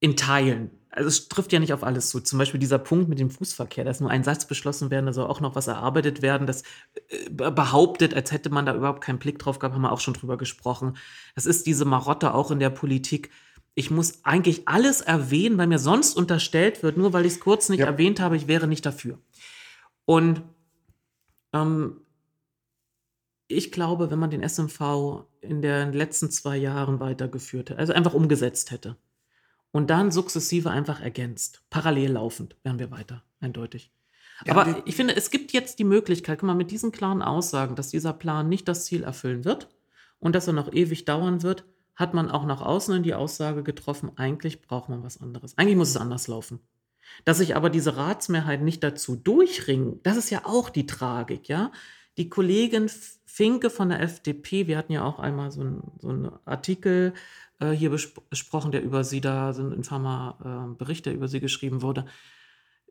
In Teilen. Also es trifft ja nicht auf alles zu. Zum Beispiel dieser Punkt mit dem Fußverkehr, da ist nur ein Satz beschlossen werden, da soll auch noch was erarbeitet werden. Das äh, behauptet, als hätte man da überhaupt keinen Blick drauf gehabt, haben wir auch schon drüber gesprochen. Das ist diese Marotte auch in der Politik. Ich muss eigentlich alles erwähnen, weil mir sonst unterstellt wird, nur weil ich es kurz nicht ja. erwähnt habe, ich wäre nicht dafür. Und ähm, ich glaube, wenn man den SMV in den letzten zwei Jahren weitergeführt hätte, also einfach umgesetzt hätte und dann sukzessive einfach ergänzt, parallel laufend, wären wir weiter, eindeutig. Ja, Aber ich finde, es gibt jetzt die Möglichkeit, guck mal, mit diesen klaren Aussagen, dass dieser Plan nicht das Ziel erfüllen wird und dass er noch ewig dauern wird, hat man auch nach außen in die Aussage getroffen, eigentlich braucht man was anderes. Eigentlich muss es anders laufen. Dass sich aber diese Ratsmehrheit nicht dazu durchringen, das ist ja auch die Tragik, ja. Die Kollegin Finke von der FDP, wir hatten ja auch einmal so einen so Artikel äh, hier besprochen, der über sie da, so ein infamer äh, Bericht, der über sie geschrieben wurde.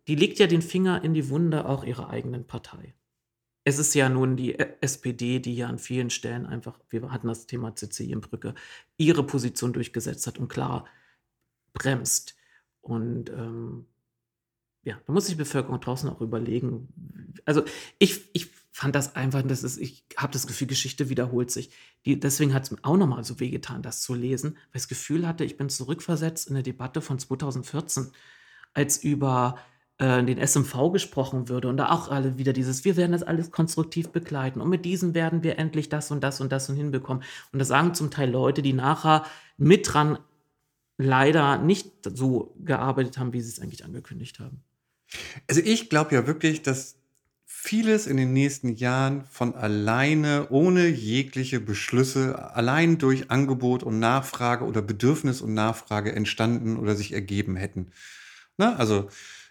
Die legt ja den Finger in die Wunde auch ihrer eigenen Partei. Es ist ja nun die SPD, die ja an vielen Stellen einfach, wir hatten das Thema Sizilienbrücke, ihre Position durchgesetzt hat und klar bremst. Und ähm, ja, da muss sich die Bevölkerung draußen auch überlegen. Also ich, ich fand das einfach, das ist, ich habe das Gefühl, Geschichte wiederholt sich. Die, deswegen hat es mir auch nochmal so wehgetan, das zu lesen, weil ich das Gefühl hatte, ich bin zurückversetzt in eine Debatte von 2014, als über äh, den SMV gesprochen würde und da auch alle wieder dieses, wir werden das alles konstruktiv begleiten und mit diesem werden wir endlich das und das und das und hinbekommen. Und das sagen zum Teil Leute, die nachher mit dran leider nicht so gearbeitet haben, wie sie es eigentlich angekündigt haben. Also ich glaube ja wirklich, dass vieles in den nächsten Jahren von alleine, ohne jegliche Beschlüsse, allein durch Angebot und Nachfrage oder Bedürfnis und Nachfrage entstanden oder sich ergeben hätten. Na, also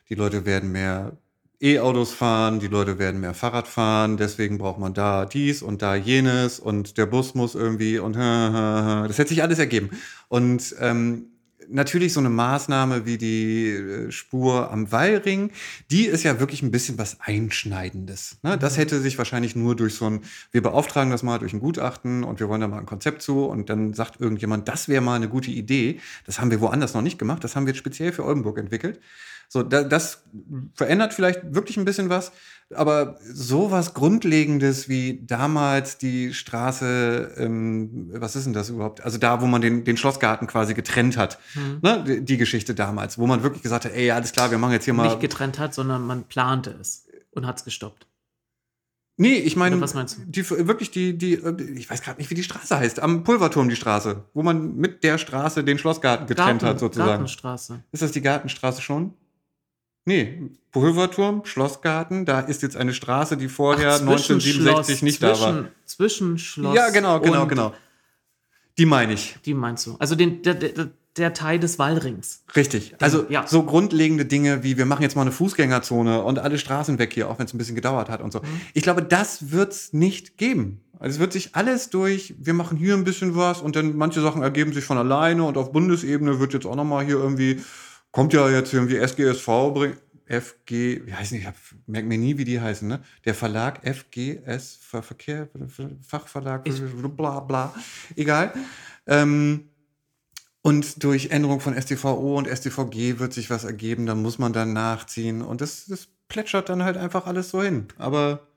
die Leute werden mehr E-Autos fahren, die Leute werden mehr Fahrrad fahren, deswegen braucht man da dies und da jenes und der Bus muss irgendwie und [LAUGHS] das hätte sich alles ergeben. Und ähm, natürlich so eine Maßnahme wie die äh, Spur am Wallring, die ist ja wirklich ein bisschen was Einschneidendes. Ne? Das mhm. hätte sich wahrscheinlich nur durch so ein, wir beauftragen das mal durch ein Gutachten und wir wollen da mal ein Konzept zu und dann sagt irgendjemand, das wäre mal eine gute Idee. Das haben wir woanders noch nicht gemacht, das haben wir jetzt speziell für Oldenburg entwickelt. So, da, das verändert vielleicht wirklich ein bisschen was, aber sowas Grundlegendes wie damals die Straße, ähm, was ist denn das überhaupt? Also da, wo man den, den Schlossgarten quasi getrennt hat, mhm. ne? die, die, Geschichte damals, wo man wirklich gesagt hat, ey, alles klar, wir machen jetzt hier mal. Nicht getrennt hat, sondern man plante es und hat es gestoppt. Nee, ich meine, was meinst du? Die, wirklich die, die, ich weiß gerade nicht, wie die Straße heißt, am Pulverturm die Straße, wo man mit der Straße den Schlossgarten getrennt Garten, hat, sozusagen. Gartenstraße. Ist das die Gartenstraße schon? Nee, Pulverturm, Schlossgarten, da ist jetzt eine Straße, die vorher Ach, 1967 nicht zwischen, da war. Zwischen Schloss. Ja, genau, genau, genau. Die meine ich. Die meinst du. Also den, der, der, der Teil des Wallrings. Richtig. Den, also ja. so grundlegende Dinge wie wir machen jetzt mal eine Fußgängerzone und alle Straßen weg hier, auch wenn es ein bisschen gedauert hat und so. Mhm. Ich glaube, das wird es nicht geben. Also es wird sich alles durch, wir machen hier ein bisschen was und dann manche Sachen ergeben sich von alleine und auf Bundesebene wird jetzt auch nochmal hier irgendwie kommt ja jetzt irgendwie SGSV bringt. FG, wie heißen die? Ich merke mir nie, wie die heißen, ne? Der Verlag FGS, Verkehr, Fachverlag, bla bla. Egal. Ähm, und durch Änderung von StVO und StVG wird sich was ergeben, da muss man dann nachziehen. Und das, das plätschert dann halt einfach alles so hin. Aber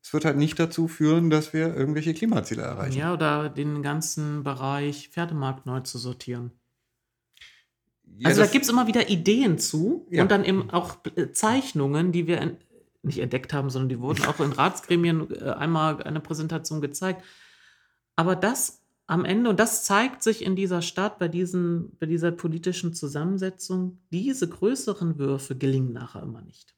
es wird halt nicht dazu führen, dass wir irgendwelche Klimaziele erreichen. Ja, oder den ganzen Bereich Pferdemarkt neu zu sortieren. Ja, also da gibt es immer wieder Ideen zu ja. und dann eben auch äh, Zeichnungen, die wir nicht entdeckt haben, sondern die wurden auch in Ratsgremien äh, einmal eine Präsentation gezeigt. Aber das am Ende, und das zeigt sich in dieser Stadt, bei, diesen, bei dieser politischen Zusammensetzung, diese größeren Würfe gelingen nachher immer nicht.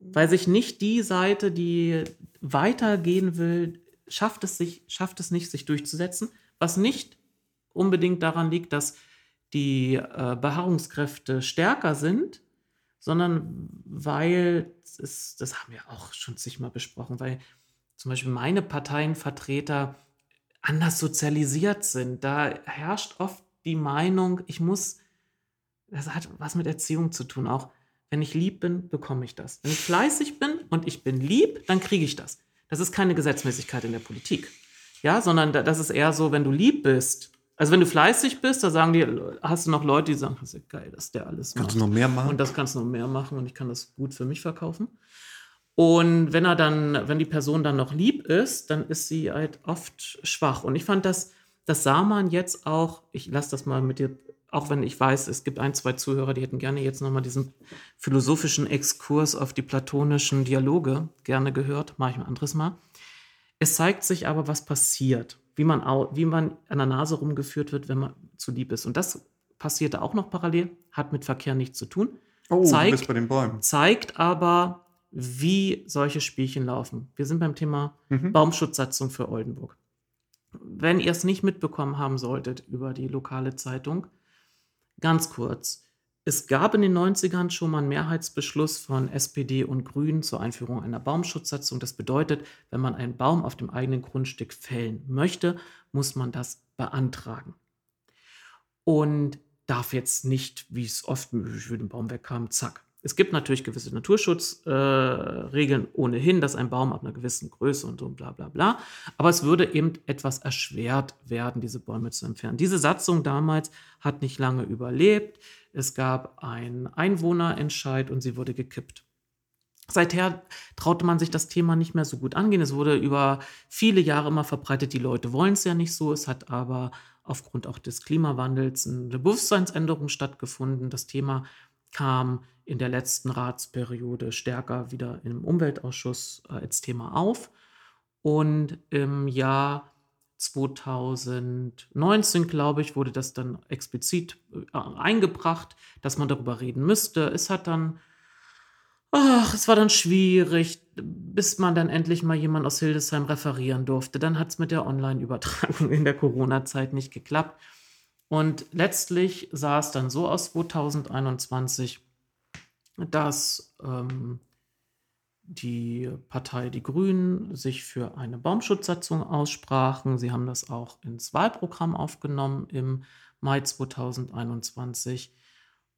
Weil sich nicht die Seite, die weitergehen will, schafft es, sich, schafft es nicht, sich durchzusetzen, was nicht unbedingt daran liegt, dass die äh, Beharrungskräfte stärker sind, sondern weil, es, das haben wir auch schon zigmal besprochen, weil zum Beispiel meine Parteienvertreter anders sozialisiert sind. Da herrscht oft die Meinung, ich muss, das hat was mit Erziehung zu tun, auch wenn ich lieb bin, bekomme ich das. Wenn ich fleißig bin und ich bin lieb, dann kriege ich das. Das ist keine Gesetzmäßigkeit in der Politik. Ja, sondern das ist eher so, wenn du lieb bist Also wenn du fleißig bist, da sagen die, hast du noch Leute, die sagen, das ist ja geil, dass der alles Kannst macht. du noch mehr machen? Und das kannst du noch mehr machen und ich kann das gut für mich verkaufen. Und wenn er dann, wenn die Person dann noch lieb ist, dann ist sie halt oft schwach. Und ich fand das, das sah man jetzt auch, ich lasse das mal mit dir, auch wenn ich weiß, es gibt ein, zwei Zuhörer, die hätten gerne jetzt nochmal diesen philosophischen Exkurs auf die platonischen Dialoge gerne gehört, mache ich ein anderes Mal. Es zeigt sich aber, was passiert, wie man, wie man an der Nase rumgeführt wird, wenn man zu lieb ist. Und das passierte auch noch parallel, hat mit Verkehr nichts zu tun oh, zeigt- du bist bei den Bäumen. zeigt aber, wie solche Spielchen laufen. Wir sind beim Thema Mhm. Baumschutzsatzung für Oldenburg. Wenn ihr es nicht mitbekommen haben solltet über die lokale Zeitung, ganz kurz. Es gab in den 90ern schon mal einen Mehrheitsbeschluss von SPD und Grünen zur Einführung einer Baumschutzsatzung. Das bedeutet, wenn man einen Baum auf dem eigenen Grundstück fällen möchte, muss man das beantragen. Und darf jetzt nicht, wie es oft will den Baum weghaben, zack. Es gibt natürlich gewisse Naturschutzregeln äh, ohnehin, dass ein Baum ab einer gewissen Größe und so bla bla bla. Aber es würde eben etwas erschwert werden, diese Bäume zu entfernen. Diese Satzung damals hat nicht lange überlebt. Es gab einen Einwohnerentscheid und sie wurde gekippt. Seither traute man sich das Thema nicht mehr so gut angehen. Es wurde über viele Jahre immer verbreitet, die Leute wollen es ja nicht so. Es hat aber aufgrund auch des Klimawandels eine Bewusstseinsänderung stattgefunden. Das Thema kam in der letzten Ratsperiode stärker wieder im Umweltausschuss äh, als Thema auf. Und im Jahr 2019, glaube ich, wurde das dann explizit äh, eingebracht, dass man darüber reden müsste. Es hat dann, ach, es war dann schwierig, bis man dann endlich mal jemand aus Hildesheim referieren durfte. Dann hat es mit der Online-Übertragung in der Corona-Zeit nicht geklappt. Und letztlich sah es dann so aus 2021, dass ähm, die Partei Die Grünen sich für eine Baumschutzsatzung aussprachen. Sie haben das auch ins Wahlprogramm aufgenommen im Mai 2021.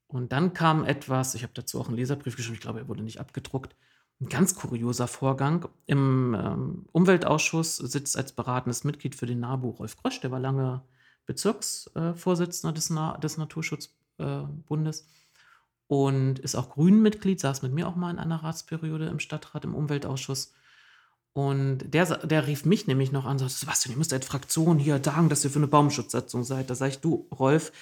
Und dann kam etwas, ich habe dazu auch einen Leserbrief geschrieben, ich glaube, er wurde nicht abgedruckt. Ein ganz kurioser Vorgang. Im ähm, Umweltausschuss sitzt als beratendes Mitglied für den NABU Rolf Grösch, der war lange Bezirksvorsitzender des, Na des Naturschutzbundes und ist auch Grünen-Mitglied, saß mit mir auch mal in einer Ratsperiode im Stadtrat, im Umweltausschuss. Und der, der rief mich nämlich noch an und sagte, Sebastian, ihr müsst als Fraktion hier sagen, dass ihr für eine Baumschutzsatzung seid. Da sage ich, du, Rolf,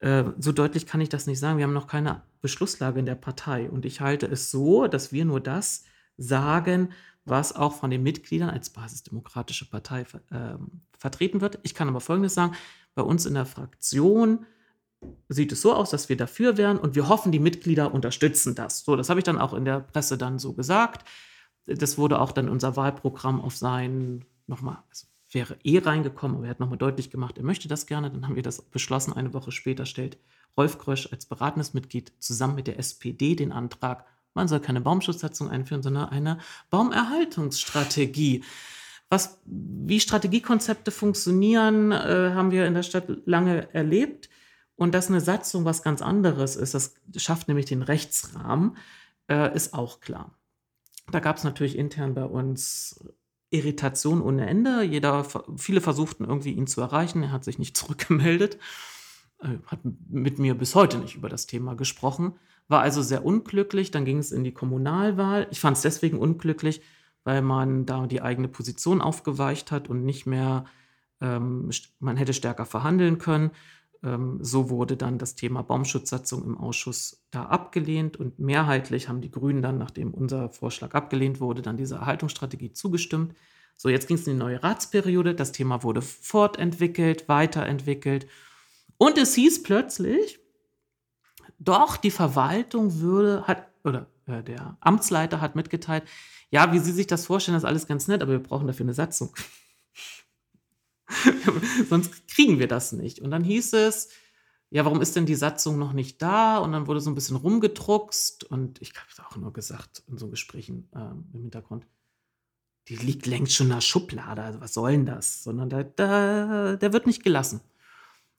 äh, so deutlich kann ich das nicht sagen. Wir haben noch keine Beschlusslage in der Partei. Und ich halte es so, dass wir nur das sagen, was auch von den Mitgliedern als basisdemokratische Partei ähm, vertreten wird. Ich kann aber Folgendes sagen. Bei uns in der Fraktion sieht es so aus, dass wir dafür wären und wir hoffen, die Mitglieder unterstützen das. So, das habe ich dann auch in der Presse dann so gesagt. Das wurde auch dann unser Wahlprogramm auf sein, nochmal, also wäre eh reingekommen, aber er hat nochmal deutlich gemacht, er möchte das gerne. Dann haben wir das beschlossen. Eine Woche später stellt Rolf Grösch als beratendes Mitglied zusammen mit der SPD den Antrag, man soll keine Baumschutzsatzung einführen, sondern eine Baumerhaltungsstrategie. Was, wie Strategiekonzepte funktionieren, äh, haben wir in der Stadt lange erlebt. Und dass eine Satzung was ganz anderes ist, das schafft nämlich den Rechtsrahmen, äh, ist auch klar. Da gab es natürlich intern bei uns Irritation ohne Ende. Jeder, viele versuchten irgendwie ihn zu erreichen. Er hat sich nicht [LAUGHS] zurückgemeldet, äh, hat mit mir bis heute nicht über das Thema gesprochen, war also sehr unglücklich. Dann ging es in die Kommunalwahl. Ich fand es deswegen unglücklich, weil man da die eigene Position aufgeweicht hat und nicht mehr, ähm, man hätte stärker verhandeln können. Ähm, so wurde dann das Thema Baumschutzsatzung im Ausschuss da abgelehnt und mehrheitlich haben die Grünen dann, nachdem unser Vorschlag abgelehnt wurde, dann dieser Erhaltungsstrategie zugestimmt. So, jetzt ging es in die neue Ratsperiode. Das Thema wurde fortentwickelt, weiterentwickelt. Und es hieß plötzlich, doch, die Verwaltung würde, hat, oder äh, der Amtsleiter hat mitgeteilt, ja, wie Sie sich das vorstellen, das ist alles ganz nett, aber wir brauchen dafür eine Satzung. [LAUGHS] Sonst kriegen wir das nicht. Und dann hieß es, ja, warum ist denn die Satzung noch nicht da? Und dann wurde so ein bisschen rumgedruckst und ich habe auch nur gesagt in so Gesprächen ähm, im Hintergrund, die liegt längst schon in der Schublade, also was soll denn das? Sondern da, da, der wird nicht gelassen.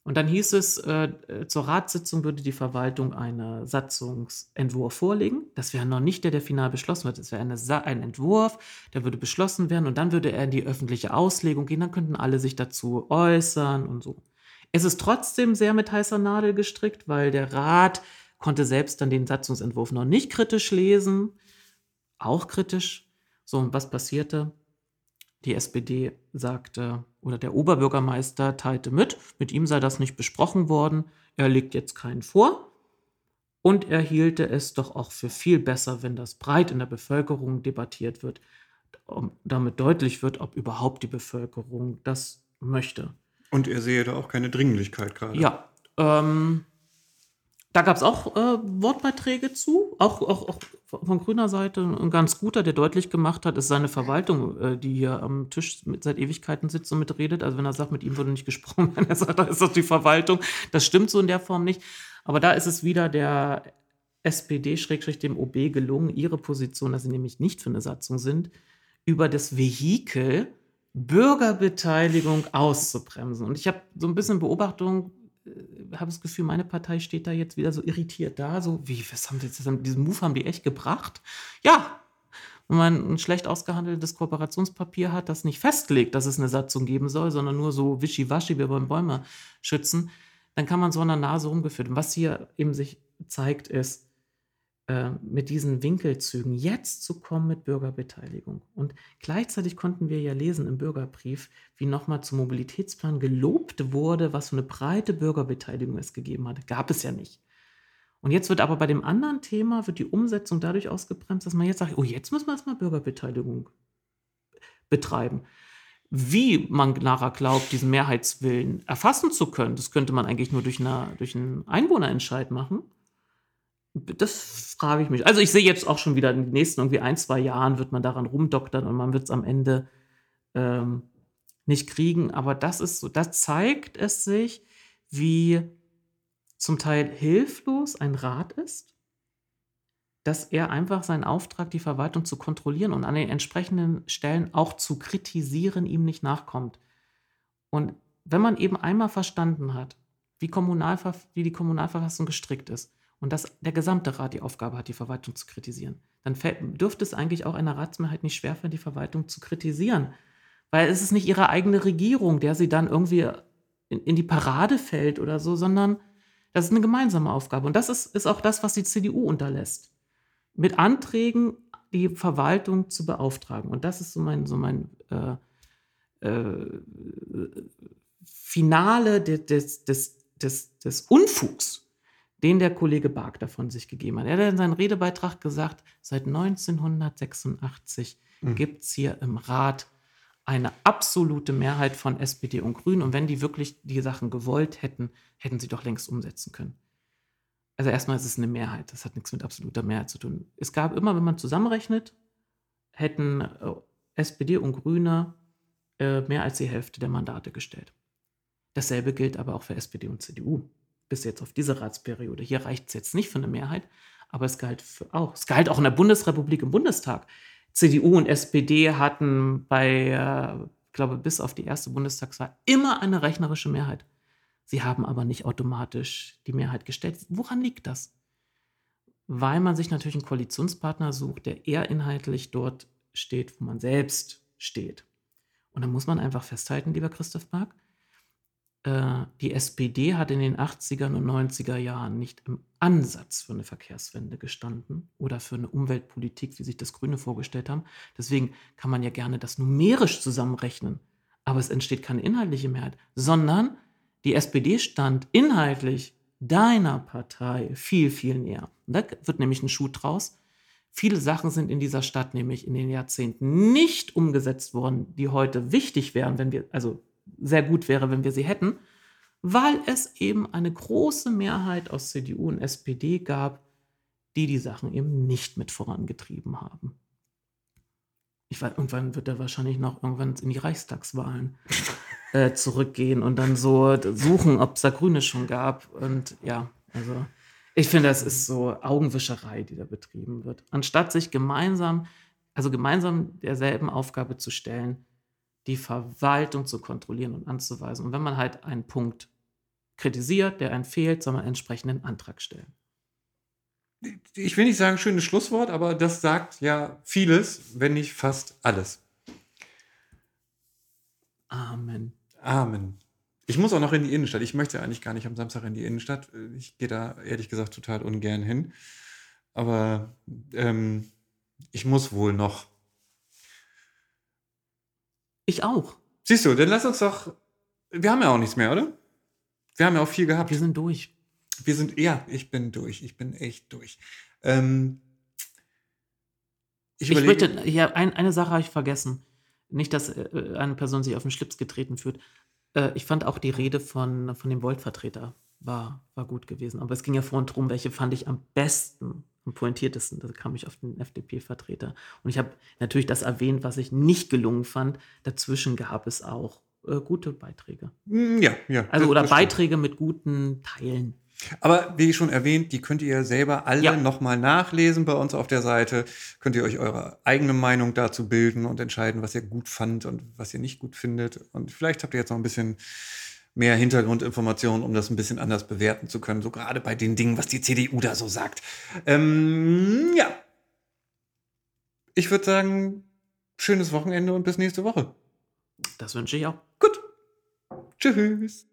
Und dann hieß es, äh, zur Ratssitzung würde die Verwaltung einen Satzungsentwurf vorlegen. Das wäre noch nicht der, der final beschlossen wird. Das wäre ein Entwurf, der würde beschlossen werden und dann würde er in die öffentliche Auslegung gehen. Dann könnten alle sich dazu äußern und so. Es ist trotzdem sehr mit heißer Nadel gestrickt, weil der Rat konnte selbst dann den Satzungsentwurf noch nicht kritisch lesen. Auch kritisch. So, und was passierte? Die SPD sagte, oder der Oberbürgermeister teilte mit, mit ihm sei das nicht besprochen worden, er legt jetzt keinen vor. Und er hielte es doch auch für viel besser, wenn das breit in der Bevölkerung debattiert wird, damit deutlich wird, ob überhaupt die Bevölkerung das möchte. Und er sehe da auch keine Dringlichkeit gerade. Ja, ähm, da gab es auch äh, Wortbeiträge zu, auch, auch, auch, von grüner Seite. Ein ganz guter, der deutlich gemacht hat, ist seine Verwaltung, äh, die hier am Tisch mit, seit Ewigkeiten sitzt und mitredet. Also wenn er sagt, mit ihm wurde nicht gesprochen, [LAUGHS] er sagt, da ist das die Verwaltung. Das stimmt so in der Form nicht. Aber da ist es wieder der SPD, dem OB gelungen, ihre Position, dass sie nämlich nicht für eine Satzung sind, über das Vehikel Bürgerbeteiligung auszubremsen. Und ich habe so ein bisschen Beobachtung, habe das Gefühl, meine Partei steht da jetzt wieder so irritiert da, so wie, was haben die jetzt, diesen Move haben die echt gebracht? Ja, wenn man ein schlecht ausgehandeltes Kooperationspapier hat, das nicht festlegt, dass es eine Satzung geben soll, sondern nur so wischiwaschi wie beim Bäume schützen, dann kann man so an der Nase rumgeführt. Und was hier eben sich zeigt, ist, äh, mit diesen Winkelzügen jetzt zu kommen mit Bürgerbeteiligung. Und gleichzeitig konnten wir ja lesen im Bürgerbrief, wie nochmal zum Mobilitätsplan gelobt wurde, was für eine breite Bürgerbeteiligung es gegeben hat. Gab es ja nicht. Und jetzt wird aber bei dem anderen Thema, wird die Umsetzung dadurch ausgebremst, dass man jetzt sagt, oh, jetzt müssen wir erstmal Bürgerbeteiligung betreiben. Wie man nachher glaubt, diesen Mehrheitswillen erfassen zu können, das könnte man eigentlich nur durch, eine, durch einen Einwohnerentscheid machen. Das frage ich mich. Also ich sehe jetzt auch schon wieder in den nächsten irgendwie ein, zwei Jahren wird man daran rumdoktern und man wird es am Ende ähm, nicht kriegen. Aber das ist so, da zeigt es sich, wie zum Teil hilflos ein Rat ist, dass er einfach seinen Auftrag, die Verwaltung zu kontrollieren und an den entsprechenden Stellen auch zu kritisieren, ihm nicht nachkommt. Und wenn man eben einmal verstanden hat, wie, Kommunalver wie die Kommunalverfassung gestrickt ist, und dass der gesamte Rat die Aufgabe hat, die Verwaltung zu kritisieren, dann fällt, dürfte es eigentlich auch einer Ratsmehrheit nicht schwerfallen, die Verwaltung zu kritisieren. Weil es ist nicht ihre eigene Regierung, der sie dann irgendwie in, in die Parade fällt oder so, sondern das ist eine gemeinsame Aufgabe. Und das ist, ist auch das, was die CDU unterlässt. Mit Anträgen die Verwaltung zu beauftragen. Und das ist so mein, so mein äh, äh, Finale des, des, des, des Unfugs den der Kollege Bark davon sich gegeben hat. Er hat in seinem Redebeitrag gesagt, seit 1986 mhm. gibt es hier im Rat eine absolute Mehrheit von SPD und Grünen. Und wenn die wirklich die Sachen gewollt hätten, hätten sie doch längst umsetzen können. Also erstmal ist es eine Mehrheit. Das hat nichts mit absoluter Mehrheit zu tun. Es gab immer, wenn man zusammenrechnet, hätten äh, SPD und Grüne äh, mehr als die Hälfte der Mandate gestellt. Dasselbe gilt aber auch für SPD und CDU bis jetzt auf diese Ratsperiode. Hier reicht es jetzt nicht für eine Mehrheit, aber es galt auch. Es galt auch in der Bundesrepublik im Bundestag. CDU und SPD hatten bei, äh, ich glaube, bis auf die erste Bundestagswahl immer eine rechnerische Mehrheit. Sie haben aber nicht automatisch die Mehrheit gestellt. Woran liegt das? Weil man sich natürlich einen Koalitionspartner sucht, der eher inhaltlich dort steht, wo man selbst steht. Und da muss man einfach festhalten, lieber Christoph Mark, äh, die SPD hat in den 80er und 90er Jahren nicht im Ansatz für eine Verkehrswende gestanden oder für eine Umweltpolitik, wie sich das Grüne vorgestellt haben. Deswegen kann man ja gerne das numerisch zusammenrechnen. Aber es entsteht keine inhaltliche Mehrheit, sondern die SPD stand inhaltlich deiner Partei viel, viel näher. Und da wird nämlich ein Schuh draus. Viele Sachen sind in dieser Stadt nämlich in den Jahrzehnten nicht umgesetzt worden, die heute wichtig wären, wenn wir, also sehr gut wäre, wenn wir sie hätten, weil es eben eine große Mehrheit aus CDU und SPD gab, die die Sachen eben nicht mit vorangetrieben haben. Ich weiß, irgendwann wird er wahrscheinlich noch irgendwann in die Reichstagswahlen [LAUGHS] äh, zurückgehen und dann so suchen, ob es da Grüne schon gab. Und ja, also ich finde, das ist so Augenwischerei, die da betrieben wird. Anstatt sich gemeinsam, also gemeinsam derselben Aufgabe zu stellen, die Verwaltung zu kontrollieren und anzuweisen. Und wenn man halt einen Punkt kritisiert, der einen fehlt, soll man einen entsprechenden Antrag stellen. Ich will nicht sagen schönes Schlusswort, aber das sagt ja vieles, wenn nicht fast alles. Amen. Amen. Ich muss auch noch in die Innenstadt. Ich möchte eigentlich gar nicht am Samstag in die Innenstadt. Ich gehe da ehrlich gesagt total ungern hin. Aber ähm, ich muss wohl noch. Ich auch. Siehst du, dann lass uns doch. Wir haben ja auch nichts mehr, oder? Wir haben ja auch viel gehabt. Wir sind durch. Wir sind, ja, ich bin durch. Ich bin echt durch. Ähm, ich, ich möchte, ja, ein, eine Sache habe ich vergessen. Nicht, dass äh, eine Person sich auf den Schlips getreten fühlt. Äh, ich fand auch die Rede von, von dem Volt-Vertreter war, war gut gewesen. Aber es ging ja vorhin darum, welche fand ich am besten, am pointiertesten. Da kam ich auf den FDP-Vertreter. Und ich habe natürlich das erwähnt, was ich nicht gelungen fand. Dazwischen gab es auch äh, gute Beiträge. Mm, ja, ja. Also, oder Beiträge mit guten Teilen. Aber wie schon erwähnt, die könnt ihr selber alle ja. nochmal nachlesen bei uns auf der Seite. Könnt ihr euch eure eigene Meinung dazu bilden und entscheiden, was ihr gut fand und was ihr nicht gut findet. Und vielleicht habt ihr jetzt noch ein bisschen mehr Hintergrundinformationen, um das ein bisschen anders bewerten zu können. So gerade bei den Dingen, was die CDU da so sagt. Ähm, ja. Ich würde sagen, schönes Wochenende und bis nächste Woche. Das wünsche ich auch. Gut. Tschüss.